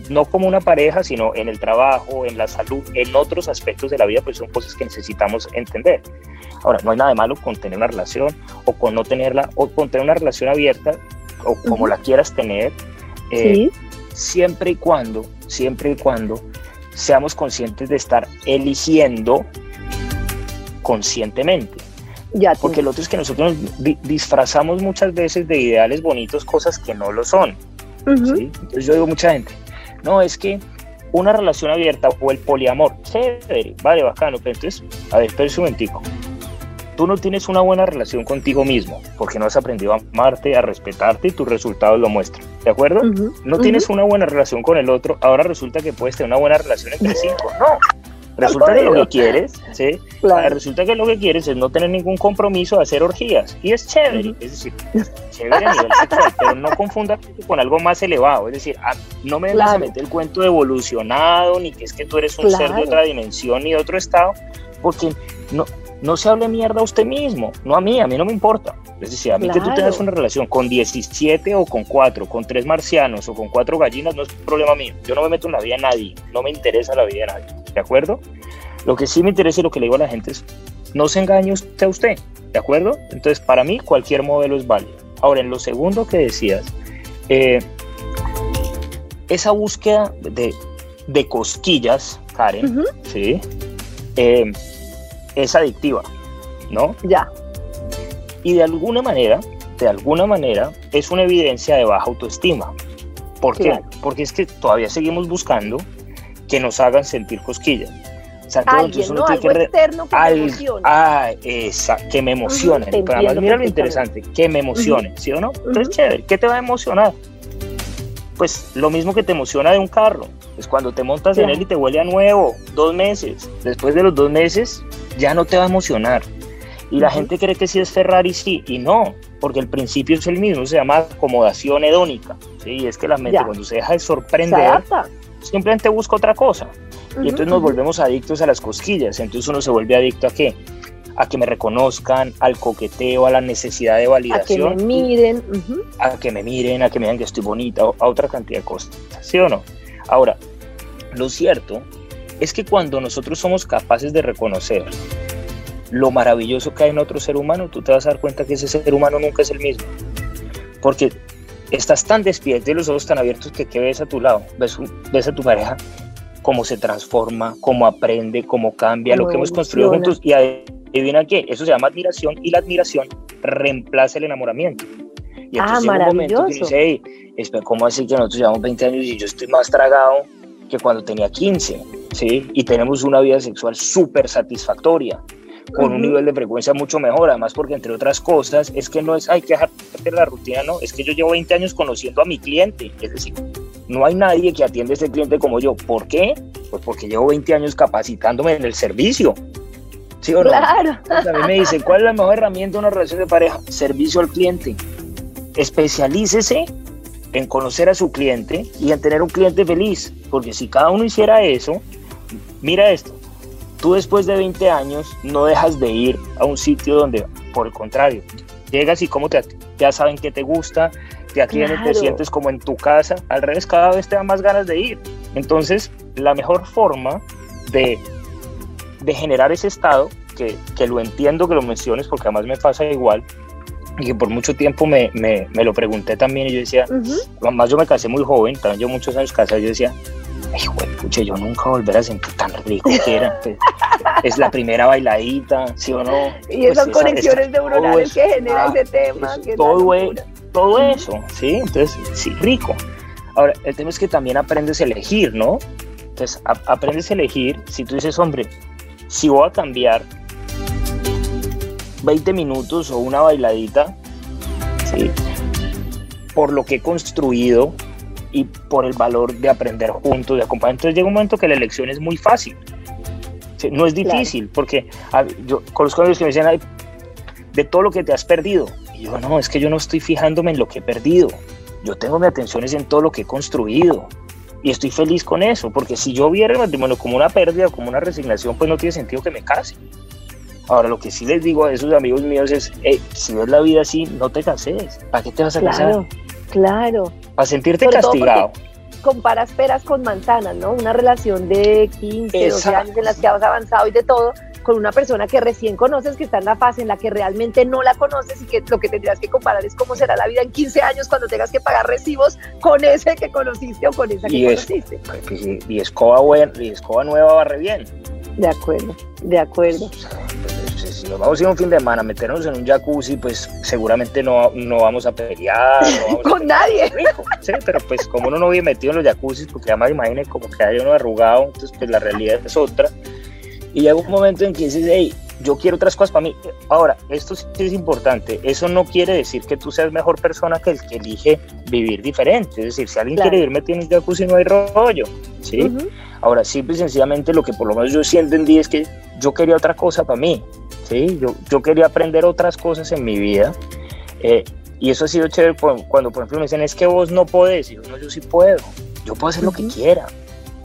no como una pareja, sino en el trabajo, en la salud, en otros aspectos de la vida, pues son cosas que necesitamos entender. Ahora, no hay nada de malo con tener una relación o con no tenerla, o con tener una relación abierta, o como la quieras tener, eh, siempre y cuando, siempre y cuando seamos conscientes de estar eligiendo conscientemente. Ya, Porque lo otro es que nosotros disfrazamos muchas veces de ideales bonitos cosas que no lo son. Entonces yo digo mucha gente, no, es que una relación abierta o el poliamor, chévere, vale, bacano, pero entonces, a ver, espera un momentico. Tú no tienes una buena relación contigo mismo porque no has aprendido a amarte, a respetarte y tus resultados lo muestran. ¿De acuerdo? no tienes una buena relación con el otro, ahora resulta que puedes tener una buena relación entre <laughs> cinco. No, Resulta que lo que quieres, ¿sí? Resulta que lo que quieres es no tener ningún compromiso de hacer orgías. Y es chévere, es decir, chévere a nivel sexual, <laughs> pero no confundas con algo más elevado. Es decir, ah, no me vengas a meter el cuento de evolucionado, ni que es que tú eres un ser de otra dimensión ni de otro estado, porque no, no se hable mierda a usted mismo, no a mí, a mí no me importa. Es decir, a mí que tú tengas una relación con 17 o con 4, con 3 marcianos o con 4 gallinas no es problema mío. Yo no me meto en la vida de nadie, no me interesa la vida de nadie, ¿de acuerdo? Lo que sí me interesa y lo que le digo a la gente es, no se engañe usted a usted, ¿de acuerdo? Entonces, para mí cualquier modelo es válido. Ahora, en lo segundo que decías, eh, esa búsqueda de, de cosquillas, Karen, ¿sí? Eh, es adictiva, ¿no? Ya. Y de alguna manera, de alguna manera, es una evidencia de baja autoestima. ¿Por qué? Porque es que todavía seguimos buscando que nos hagan sentir cosquillas. O sea, Alguien, ¿no? Algo que externo que me emocione. Ah, esa, que me emocione. mira lo interesante, que me emocione, ¿sí o no? Entonces, chévere, ¿qué te va a emocionar? Pues lo mismo que te emociona de un carro. Cuando te montas en él y te huele a nuevo, dos meses. Después de los dos meses, ya no te va a emocionar. Y la gente cree que sí es Ferrari, sí, y no, porque el principio es el mismo, se llama acomodación hedónica. ¿sí? Y es que la mente cuando se deja de sorprender, simplemente busca otra cosa. y entonces nos volvemos adictos a las cosquillas. Entonces uno se vuelve adicto a qué? A que me reconozcan, al coqueteo, a la necesidad de validación. A que me miren. A que me miren, a que me digan que estoy bonita, a otra cantidad de cosas. ¿Sí o no? Ahora, lo cierto es que cuando nosotros somos capaces de reconocer lo maravilloso que hay en otro ser humano, tú te vas a dar cuenta que ese ser humano nunca es el mismo. Porque estás tan despierto y los ojos tan abiertos que, ves a tu lado, ves, ves a tu pareja, cómo se transforma, cómo aprende, cómo cambia, lo que hemos construido juntos. Y adivina qué, eso se llama admiración y la admiración reemplaza el enamoramiento. Y entonces ah, llega un momento que dice, hey, ¿cómo así que nosotros llevamos 20 años y yo estoy más tragado que cuando tenía 15? ¿sí? Y tenemos una vida sexual súper satisfactoria con un nivel de frecuencia mucho mejor, además porque entre otras cosas es que no es hay que de la rutina, no, es que yo llevo 20 años conociendo a mi cliente, es decir, no hay nadie que atiende a ese cliente como yo. ¿Por qué? Pues porque llevo 20 años capacitándome en el servicio. ¿Sí o no? Claro. a mí me dicen, ¿cuál es la mejor herramienta de una relación de pareja? Servicio al cliente. Especialícese en conocer a su cliente y en tener un cliente feliz, porque si cada uno hiciera eso, mira esto, Tú después de 20 años no dejas de ir a un sitio donde, por el contrario, llegas y como te, ya saben que te gusta, te atienden, te sientes como en tu casa, al revés, cada vez te da más ganas de ir. Entonces, la mejor forma de, de generar ese estado, que, que lo entiendo que lo menciones porque además me pasa igual, y que por mucho tiempo me, me, me lo pregunté también y yo decía, más yo me casé muy joven, también yo muchos años casado, yo decía, pucha, yo nunca volveré a sentir tan rico que era. Pues, es la primera bailadita, ¿sí o no? Y esas pues conexiones esa, neuronales que genera ese tema. Que todo, todo eso, ¿sí? Entonces, sí, rico. Ahora, el tema es que también aprendes a elegir, ¿no? Entonces, aprendes a elegir, si tú dices, hombre, si voy a cambiar 20 minutos o una bailadita, ¿sí? Por lo que he construido y por el valor de aprender juntos, de acompañar. Entonces llega un momento que la elección es muy fácil. No es difícil, porque yo conozco a los que me dicen, de todo lo que te has perdido. Y yo, no, es que yo no estoy fijándome en lo que he perdido. Yo tengo mi atención en todo lo que he construido. Y estoy feliz con eso, porque si yo viera el matrimonio como una pérdida, como una resignación, pues no tiene sentido que me case. Ahora, lo que sí les digo a esos amigos míos es, si ves la vida así, no te cases. ¿Para qué te vas a claro, casar? Claro. Para sentirte castigado. Comparas peras con manzanas, ¿no? Una relación de 15, 12 años en las que has avanzado y de todo, con una persona que recién conoces, que está en la fase en la que realmente no la conoces y que lo que tendrías que comparar es cómo será la vida en 15 años cuando tengas que pagar recibos con ese que conociste o con esa que conociste. Pues, y, escoba, buena, y escoba nueva barre bien. De acuerdo, de acuerdo. Pues, si nos vamos a ir un fin de semana a meternos en un jacuzzi, pues seguramente no, no vamos a pelear. <laughs> con nadie. sí, pero pues como uno no vive metido en los jacuzzis, porque además imagine como que hay uno arrugado, entonces pues la realidad es otra. Y llega un momento en que dices, hey, yo quiero otras cosas para mí. Ahora, esto sí es importante. Eso no quiere decir que tú seas mejor persona que el que elige vivir diferente. Es decir, si alguien quiere irme tiene un jacuzzi, no hay rollo. ¿sí? Ahora, simple y sencillamente lo que por lo menos yo sí entendí es que yo quería otra cosa para mí. ¿sí? Yo, yo quería aprender otras cosas en mi vida. Eh, y eso ha sido chévere cuando, por ejemplo, me dicen, es que vos no podés. Y yo, no, yo sí puedo. Yo puedo hacer lo que quiera.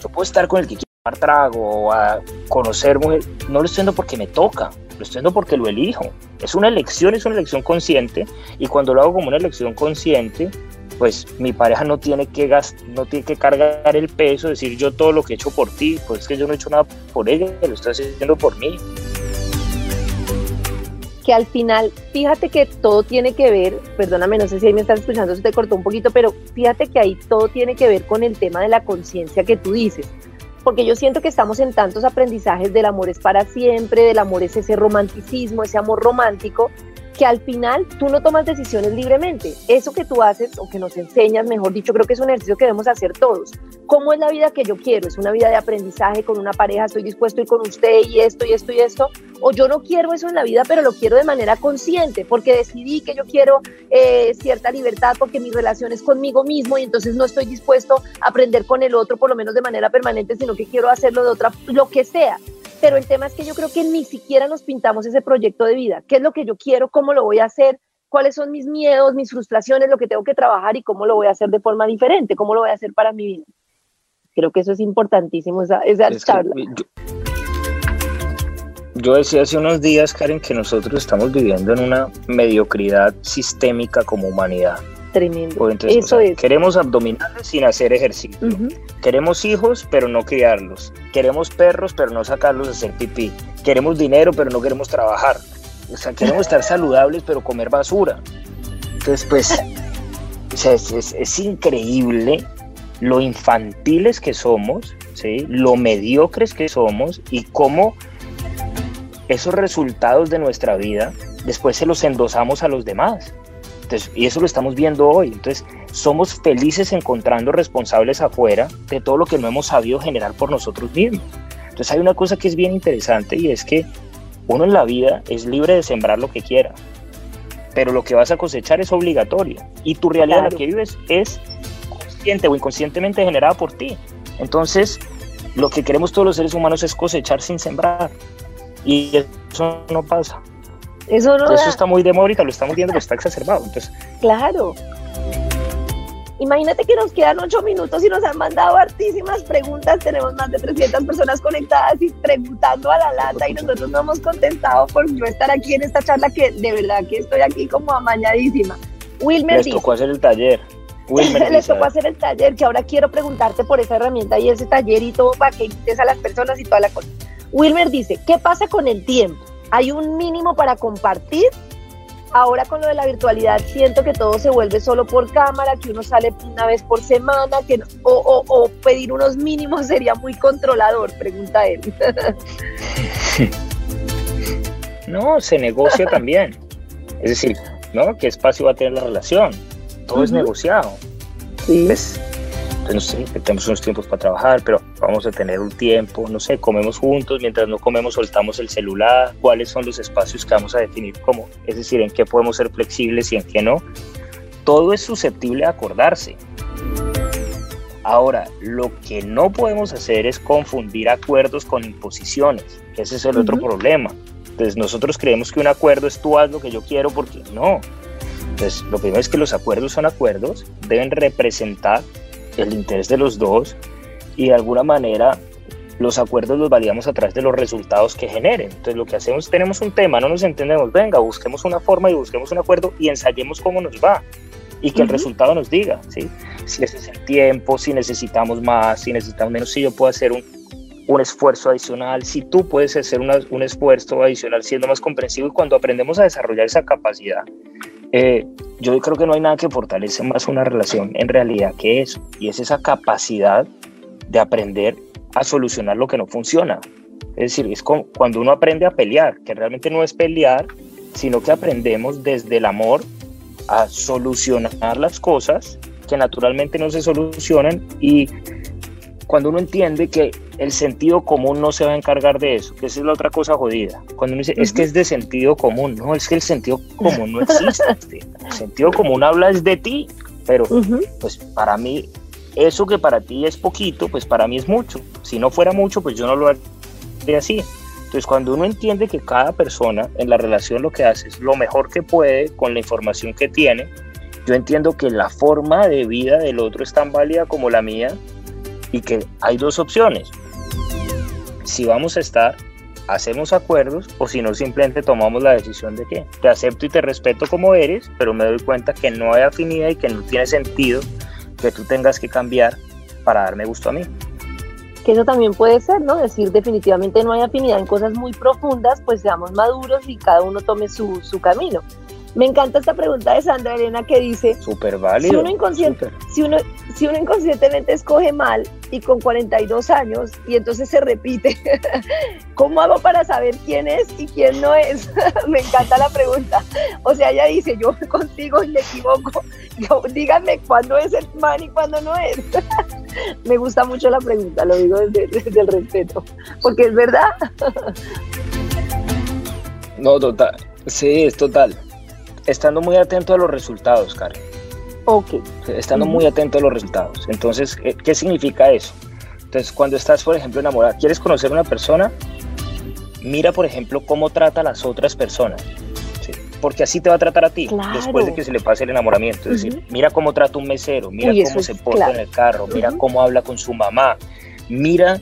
Yo puedo estar con el que quiera trago o a conocer mujer, no lo estoy haciendo porque me toca, lo estoy haciendo porque lo elijo. Es una elección, es una elección consciente y cuando lo hago como una elección consciente, pues mi pareja no tiene que no tiene que cargar el peso, decir yo todo lo que he hecho por ti, pues es que yo no he hecho nada por ella, lo estoy haciendo por mí. Que al final, fíjate que todo tiene que ver, perdóname, no sé si ahí me estás escuchando, se te cortó un poquito, pero fíjate que ahí todo tiene que ver con el tema de la conciencia que tú dices porque yo siento que estamos en tantos aprendizajes del amor es para siempre, del amor es ese romanticismo, ese amor romántico, que al final tú no tomas decisiones libremente. Eso que tú haces o que nos enseñas, mejor dicho, creo que es un ejercicio que debemos hacer todos. ¿Cómo es la vida que yo quiero? ¿Es una vida de aprendizaje con una pareja? ¿Estoy dispuesto a ir con usted y esto y esto y esto? ¿O yo no quiero eso en la vida, pero lo quiero de manera consciente porque decidí que yo quiero eh, cierta libertad porque mi relación es conmigo mismo y entonces no estoy dispuesto a aprender con el otro, por lo menos de manera permanente, sino que quiero hacerlo de otra, lo que sea pero el tema es que yo creo que ni siquiera nos pintamos ese proyecto de vida. ¿Qué es lo que yo quiero? ¿Cómo lo voy a hacer? ¿Cuáles son mis miedos, mis frustraciones, lo que tengo que trabajar y cómo lo voy a hacer de forma diferente? ¿Cómo lo voy a hacer para mi vida? Creo que eso es importantísimo, esa, esa charla. Yo, decía hace unos días, Karen, que nosotros estamos viviendo en una mediocridad sistémica como humanidad. Tremendo. Eso es. Queremos abdominales sin hacer ejercicio. Queremos hijos, pero no criarlos. Queremos perros, pero no sacarlos a hacer pipí. Queremos dinero, pero no queremos trabajar. O sea, queremos estar <laughs> saludables, pero comer basura. Entonces, pues, es, increíble lo infantiles que somos, ¿sí? lo mediocres que somos y cómo esos resultados de nuestra vida después se los endosamos a los demás y eso lo estamos viendo hoy. Entonces, somos felices encontrando responsables afuera de todo lo que no hemos sabido generar por nosotros mismos. Entonces, hay una cosa que es bien interesante y es que uno en la vida es libre de sembrar lo que quiera, pero lo que vas a cosechar es obligatorio y tu realidad en la que vives es consciente o inconscientemente generada por ti. Entonces, lo que queremos todos los seres humanos es cosechar sin sembrar y eso no pasa. Eso no Eso está muy de lo estamos viendo que está exacerbado. Entonces. Claro. Imagínate que nos quedan ocho minutos y nos han mandado hartísimas preguntas. Tenemos más de 300 personas conectadas y preguntando a la lata y nosotros no hemos contestado por no estar aquí en esta charla que de verdad que estoy aquí como amañadísima. Wilmer Les tocó hacer el taller. Wilmer <laughs> Les tocó hacer el taller, que ahora quiero preguntarte por esa herramienta y ese taller y todo para que invites a las personas y toda la cosa. Wilmer dice, ¿qué pasa con el tiempo? ¿Hay un mínimo para compartir? ahora con lo de la virtualidad siento que todo se vuelve solo por cámara, que uno sale una vez por semana, que o, o pedir unos mínimos <laughs> sería muy controlador, pregunta él. <laughs> no, se negocia <laughs> también. Es decir, ¿no? ¿Qué espacio va a tener la relación? Todo es negociado. Sí. No sé, tenemos unos tiempos para trabajar, pero vamos a tener un tiempo, no sé, comemos juntos, mientras no comemos soltamos el celular, cuáles son los espacios que vamos a definir como, es decir, en qué podemos ser flexibles y en qué no. Todo es susceptible de acordarse. Ahora, lo que no podemos hacer es confundir acuerdos con imposiciones, ese es el otro problema. Entonces nosotros creemos que un acuerdo es tú haz lo que yo quiero porque no. Entonces lo primero es que los acuerdos son acuerdos, deben representar el interés de los dos y de alguna manera los acuerdos los validamos a través de los resultados que generen. Entonces lo que hacemos, tenemos un tema, no nos entendemos, venga, busquemos una forma y busquemos un acuerdo y ensayemos cómo nos va y que el resultado nos diga, ¿sí? Si ese es el tiempo, si necesitamos más, si necesitamos menos, si yo puedo hacer un, un esfuerzo adicional, si tú puedes hacer un esfuerzo adicional siendo más comprensivo y cuando aprendemos a desarrollar esa capacidad, eh, yo creo que no hay nada que fortalece más una relación en realidad que eso, y es esa capacidad de aprender a solucionar lo que no funciona. Es decir, es cuando uno aprende a pelear, que realmente no es pelear, sino que aprendemos desde el amor a solucionar las cosas que naturalmente no se solucionan y cuando uno entiende que el sentido común no se va a encargar de eso, que esa es la otra cosa jodida. Cuando uno dice, es que es de sentido común, no, es que el sentido común no existe. el sentido común habla es de ti, pero pues para mí, eso que para ti es poquito, pues para mí es mucho. Si no fuera mucho, pues yo no lo haría así. Entonces, cuando uno entiende que cada persona en la relación lo que hace es lo mejor que puede con la información que tiene, yo entiendo que la forma de vida del otro es tan válida como la mía y que hay dos opciones. Si vamos a estar, hacemos acuerdos o si no simplemente tomamos la decisión de que te acepto y te respeto como eres, pero me doy cuenta que no hay afinidad y que no tiene sentido que tú tengas que cambiar para darme gusto a mí. Que eso también puede ser, ¿no? Decir definitivamente no hay afinidad en cosas muy profundas, pues seamos maduros y cada uno tome su, su camino. Me encanta esta pregunta de Sandra Elena que dice, súper válido. Si uno, inconsciente, si, uno, si uno inconscientemente escoge mal y con 42 años y entonces se repite, <laughs> ¿cómo hago para saber quién es y quién no es? <laughs> Me encanta la pregunta. O sea, ella dice, yo contigo y me equivoco. díganme cuándo es el man y cuándo no es. <laughs> Me gusta mucho la pregunta, lo digo desde, desde el respeto, porque es verdad. No, total. Sí, es total estando muy atento a los resultados, Karen. Ok. Estando muy atento a los resultados. Entonces, ¿qué significa eso? Entonces, cuando estás, por ejemplo, enamorada, quieres conocer a una persona, mira, por ejemplo, cómo trata a las otras personas. Porque así te va a tratar a ti después de que se le pase el enamoramiento. Es decir, mira cómo trata un mesero, mira cómo se porta en el carro, mira cómo habla con su mamá, mira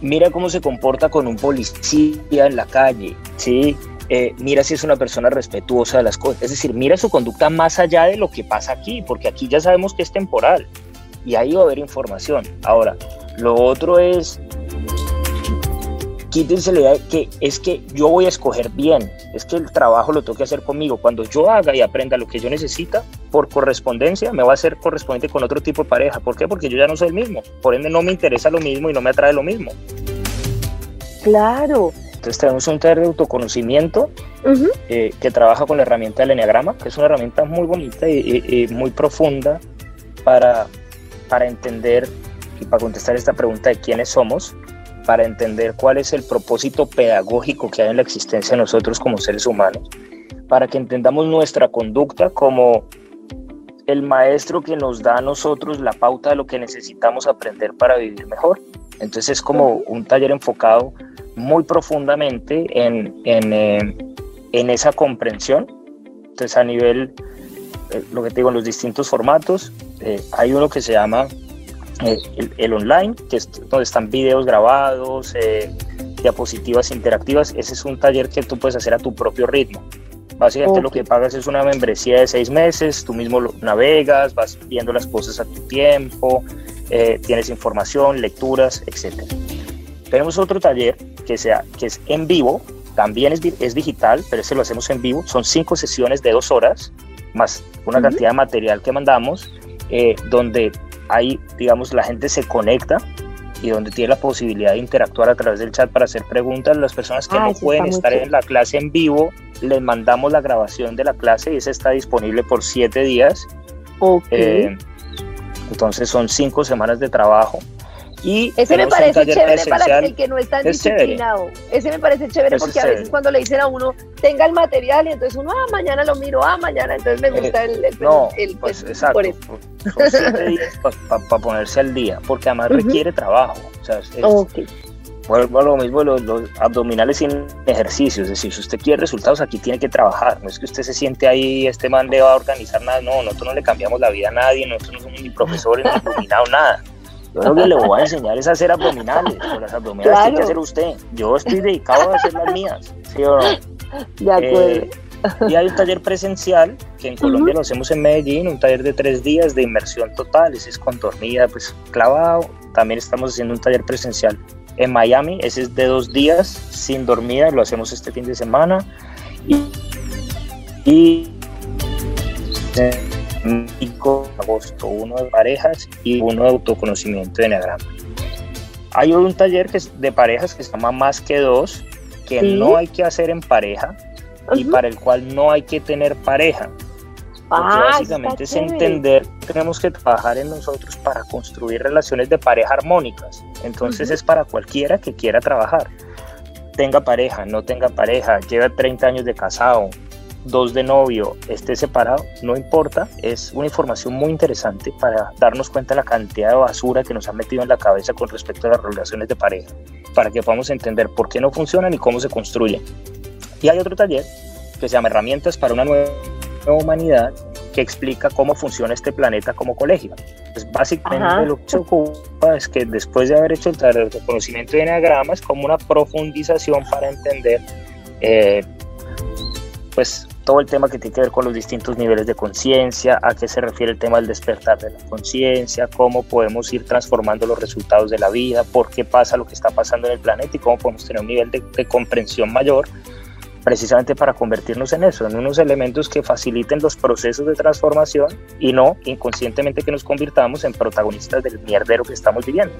mira cómo se comporta con un policía en la calle, ¿sí? Eh, mira si es una persona respetuosa de las cosas, es decir, mira su conducta más allá de lo que pasa aquí, porque aquí ya sabemos que es temporal y ahí va a haber información. Ahora, lo otro es, quítense la idea de que es que yo voy a escoger bien, es que el trabajo lo tengo que hacer conmigo. Cuando yo haga y aprenda lo que yo necesita, por correspondencia, me va a ser correspondiente con otro tipo de pareja. ¿Por qué? Porque yo ya no soy el mismo. Por ende, no me interesa lo mismo y no me atrae lo mismo. Claro, entonces tenemos un taller de autoconocimiento eh, que trabaja con la herramienta del Enneagrama, que es una herramienta muy bonita y, muy profunda para, para entender y para contestar esta pregunta de quiénes somos, para entender cuál es el propósito pedagógico que hay en la existencia de nosotros como seres humanos, para que entendamos nuestra conducta como el maestro que nos da a nosotros la pauta de lo que necesitamos aprender para vivir mejor. Entonces es como un taller enfocado muy profundamente en, en, eh, en esa comprensión. Entonces a nivel, eh, lo que te digo, en los distintos formatos, eh, hay uno que se llama el, online, que es donde están videos grabados, diapositivas interactivas. Ese es un taller que tú puedes hacer a tu propio ritmo. Básicamente lo que pagas es una membresía de seis meses, tú mismo lo navegas, vas viendo las cosas a tu tiempo, tienes información, lecturas, etc. Tenemos otro taller que, sea, que es en vivo, también es, es digital, pero ese lo hacemos en vivo. Son cinco sesiones de dos horas, más una cantidad de material que mandamos, eh, donde ahí, digamos, la gente se conecta y donde tiene la posibilidad de interactuar a través del chat para hacer preguntas. Las personas que no pueden estar en la clase en vivo, les mandamos la grabación de la clase y esa está disponible por siete días. Eh, entonces son cinco semanas de trabajo y ese me parece chévere para el que no está disciplinado. Ese me parece chévere porque a veces cuando le dicen a uno, tenga el material y entonces uno, ah, mañana lo miro, ah, mañana, entonces me gusta el... el, no, pues, exacto, para ponerse al día, porque además requiere trabajo. O sea, es, Vuelvo a lo mismo, los, abdominales sin ejercicio, es decir, si usted quiere resultados aquí tiene que trabajar, no es que usted se siente ahí, este man le va a organizar nada, no, nosotros no le cambiamos la vida a nadie, nosotros no somos ni profesores, ni <laughs> iluminados, nada. Yo lo que le voy a enseñar es hacer abdominales, o las abdominales tiene que hacer usted. Yo estoy dedicado a hacer las mías, ¿sí o no? De acuerdo. Eh, y hay un taller presencial que en Colombia lo hacemos en Medellín, un taller de tres días de inmersión total, ese es con dormida, pues clavado. También estamos haciendo un taller presencial en Miami, ese es de dos días sin dormida, lo hacemos este fin de semana. Y, y agosto, uno de parejas y uno de autoconocimiento de Enneagrama. Hay un taller que es de parejas que se llama Más que Dos, que no hay que hacer en pareja y para el cual no hay que tener pareja. Porque ah, básicamente es entender que tenemos que trabajar en nosotros para construir relaciones de pareja armónicas. Entonces es para cualquiera que quiera trabajar. Tenga pareja, no tenga pareja, lleva 30 años de casado, dos de novio, esté separado, no importa, es una información muy interesante para darnos cuenta de la cantidad de basura que nos han metido en la cabeza con respecto a las relaciones de pareja, para que podamos entender por qué no funcionan y cómo se construyen. Y hay otro taller que se llama Herramientas para una nueva humanidad que explica cómo funciona este planeta como colegio. Pues básicamente lo que se ocupa es que después de haber hecho el conocimiento de enagramas, como una profundización para entender eh, pues todo el tema que tiene que ver con los distintos niveles de conciencia, a qué se refiere el tema del despertar de la conciencia, cómo podemos ir transformando los resultados de la vida, por qué pasa lo que está pasando en el planeta y cómo podemos tener un nivel de, comprensión mayor precisamente para convertirnos en eso, en unos elementos que faciliten los procesos de transformación y no inconscientemente que nos convirtamos en protagonistas del mierdero que estamos viviendo.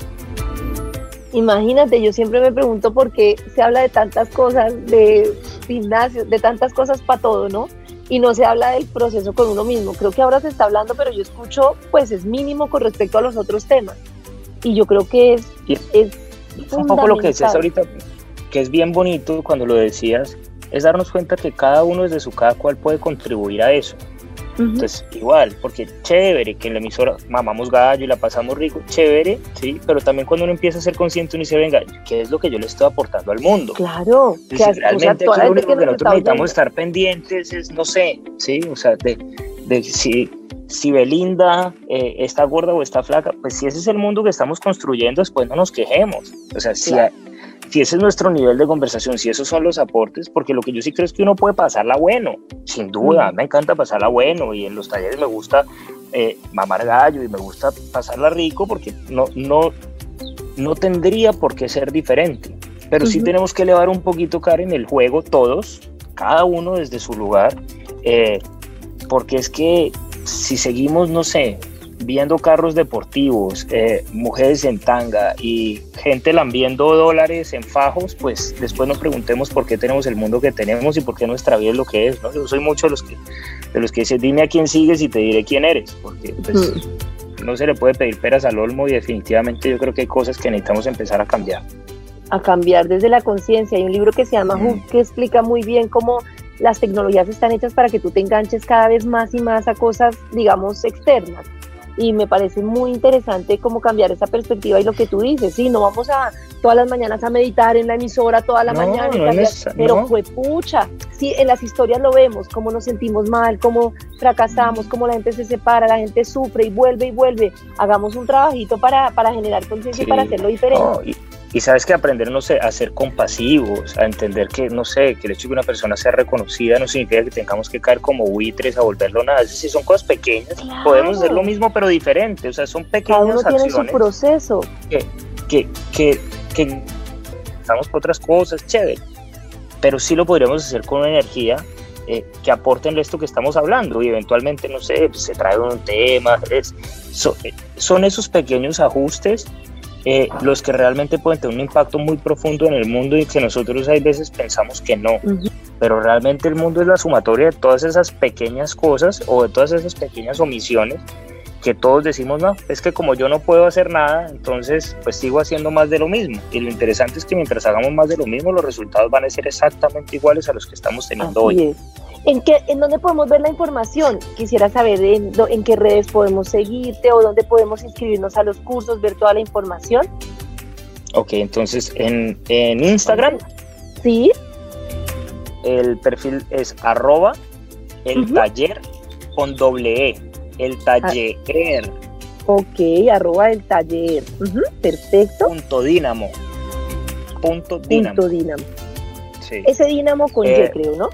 Imagínate, yo siempre me pregunto por qué se habla de tantas cosas, de gimnasio, de tantas cosas para todo, ¿no? Y no se habla del proceso con uno mismo. Creo que ahora se está hablando, pero yo escucho, pues es mínimo con respecto a los otros temas. Y yo creo que es, es, un poco lo que decías ahorita, que es bien bonito cuando lo decías, es darnos cuenta que cada uno desde su cada cual puede contribuir a eso. Entonces, igual, porque chévere que en la emisora mamamos gallo y la pasamos rico, chévere, sí, pero también cuando uno empieza a ser consciente, uno dice, venga, ¿qué es lo que yo le estoy aportando al mundo? Claro, que realmente lo único que, nosotros necesitamos estar pendientes es, no sé, sí, o sea, de, de si, si Belinda eh, está gorda o está flaca, pues si ese es el mundo que estamos construyendo, después no nos quejemos. O sea, si, si ese es nuestro nivel de conversación, si esos son los aportes, porque lo que yo sí creo es que uno puede pasarla bueno, sin duda, me encanta pasarla bueno y en los talleres me gusta eh, mamar gallo y me gusta pasarla rico porque no, no, no tendría por qué ser diferente, pero sí tenemos que elevar un poquito, Karen, el juego todos, cada uno desde su lugar, eh, porque es que si seguimos, no sé, viendo carros deportivos, eh, mujeres en tanga y gente lambiendo dólares en fajos, pues después nos preguntemos por qué tenemos el mundo que tenemos y por qué nuestra vida es lo que es. ¿no? Yo soy mucho de los que, de los que dicen, dime a quién sigues y te diré quién eres, porque pues, mm. no se le puede pedir peras al olmo y definitivamente yo creo que hay cosas que necesitamos empezar a cambiar. A cambiar desde la conciencia. Hay un libro que se llama mm. que explica muy bien cómo las tecnologías están hechas para que tú te enganches cada vez más y más a cosas, digamos, externas y me parece muy interesante cómo cambiar esa perspectiva y lo que tú dices, sí, no vamos a todas las mañanas a meditar en la emisora toda la mañana, pero fue pucha, sí, en las historias lo vemos, cómo nos sentimos mal, cómo fracasamos, cómo la gente se separa, la gente sufre y vuelve y vuelve, hagamos un trabajito para, para generar conciencia y para hacerlo diferente. Y sabes que aprender, no sé, a ser compasivos, a entender que, no sé, que el hecho de que una persona sea reconocida no significa que tengamos que caer como buitres a volverlo nada. Es decir, son cosas pequeñas, podemos hacer lo mismo pero diferente, o sea, son pequeñas Cada uno acciones. Tiene su proceso. Que, que, que, que estamos por otras cosas, chévere. pero sí lo podríamos hacer con una energía eh, que aporten esto que estamos hablando y eventualmente, no sé, se trae un tema. Es, eh, son esos pequeños ajustes eh, los que realmente pueden tener un impacto muy profundo en el mundo y que nosotros hay veces pensamos que no. Pero realmente el mundo es la sumatoria de todas esas pequeñas cosas o de todas esas pequeñas omisiones que todos decimos, no, es que como yo no puedo hacer nada, entonces pues sigo haciendo más de lo mismo. Y lo interesante es que mientras hagamos más de lo mismo, los resultados van a ser exactamente iguales a los que estamos teniendo hoy. ¿En, qué, ¿En dónde podemos ver la información? Quisiera saber en, en, qué redes podemos seguirte o dónde podemos inscribirnos a los cursos, ver toda la información. Ok, entonces en, en Instagram. Sí. El perfil es arroba el taller con doble E el taller. Ok, arroba el taller. perfecto. Punto Dínamo. Punto Dínamo. Punto Dínamo. Sí. Ese Dínamo con Y, eh, creo, ¿no?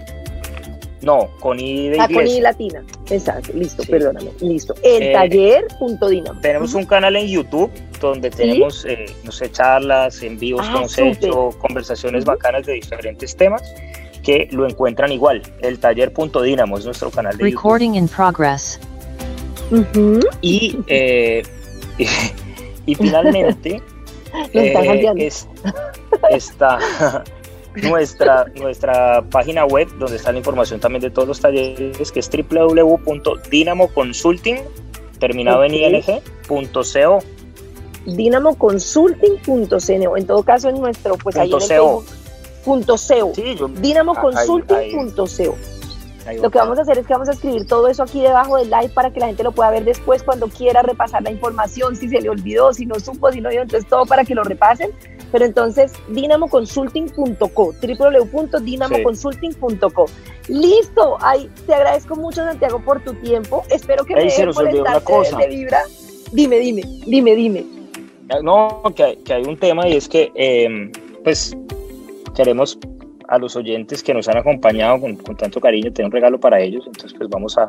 No, con I de ah, con I latina. Exacto, listo, perdóname. Listo. El eh, taller punto Dínamo. Tenemos un canal en YouTube donde tenemos, eh, no sé, charlas, envíos ah, que hemos hecho, conversaciones bacanas de diferentes temas que lo encuentran igual. El taller punto Dínamo es nuestro canal de Recording in progress. Eh, y, <laughs> y, finalmente <laughs> eh, es, está <laughs> nuestra, nuestra página web donde está la información también de todos los talleres que es www.dinamoconsulting terminado en ing.co dinamoconsulting.co en todo caso en nuestro pues ahí en el punto .co dinamoconsulting.co lo que vamos a hacer es que vamos a escribir todo eso aquí debajo del live para que la gente lo pueda ver después cuando quiera repasar la información, si se le olvidó, si no supo, si no dio, entonces todo para que lo repasen. Pero entonces, dinamoconsulting.co, www.dinamoconsulting.co. Listo, ahí te agradezco mucho Santiago por tu tiempo. Espero que me dejes molestarte de Vibra. Dime, dime, dime, dime. No, que, que hay un tema y es que, eh, pues, queremos a los oyentes que nos han acompañado con, tanto cariño, tengo un regalo para ellos, entonces pues vamos a,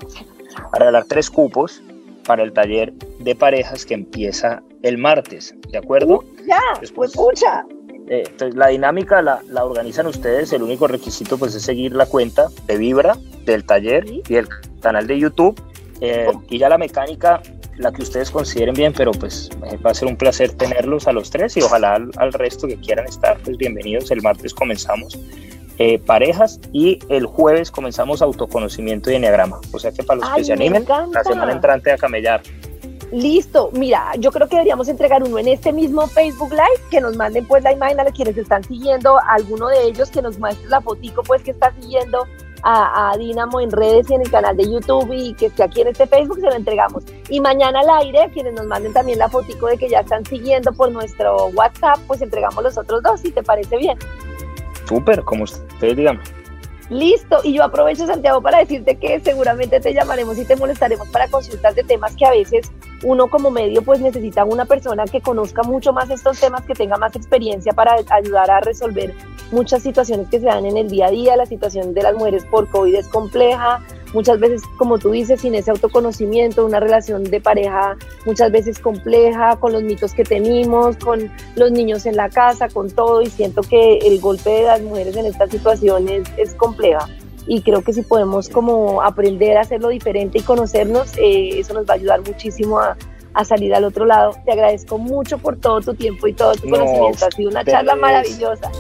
regalar tres cupos para el taller de parejas que empieza el martes, ¿de acuerdo? Ya, pues pucha. Eh, entonces la dinámica la, la, organizan ustedes, el único requisito pues es seguir la cuenta de Vibra del taller y el canal de YouTube eh, oh. y ya la mecánica la que ustedes consideren bien, pero pues eh, va a ser un placer tenerlos a los tres y ojalá al, resto que quieran estar, pues bienvenidos. El martes comenzamos eh, parejas y el jueves comenzamos autoconocimiento y enneagrama. O sea que para los que se animen, la semana entrante a camellar. Listo, mira, yo creo que deberíamos entregar uno en este mismo Facebook Live, que nos manden pues la imagen a quienes están siguiendo, alguno de ellos que nos muestre la fotico pues que está siguiendo a, a, Dinamo en redes y en el canal de YouTube y que esté aquí en este Facebook, se lo entregamos. Y mañana al aire, quienes nos manden también la fotico de que ya están siguiendo por nuestro WhatsApp, pues entregamos los otros dos, si te parece bien. Súper, como ustedes digan. Listo, y yo aprovecho Santiago para decirte que seguramente te llamaremos y te molestaremos para consultas de temas que a veces uno como medio pues necesita una persona que conozca mucho más estos temas, que tenga más experiencia para ayudar a resolver muchas situaciones que se dan en el día a día. La situación de las mujeres por COVID es compleja, muchas veces, como tú dices, sin ese autoconocimiento, una relación de pareja muchas veces compleja, con los mitos que tenemos, con los niños en la casa, con todo, y siento que el golpe de las mujeres en esta situación es, compleja. Y creo que si podemos como aprender a hacerlo diferente y conocernos, eh, eso nos va a ayudar muchísimo a, salir al otro lado. Te agradezco mucho por todo tu tiempo y todo tu conocimiento. Ha sido una charla maravillosa.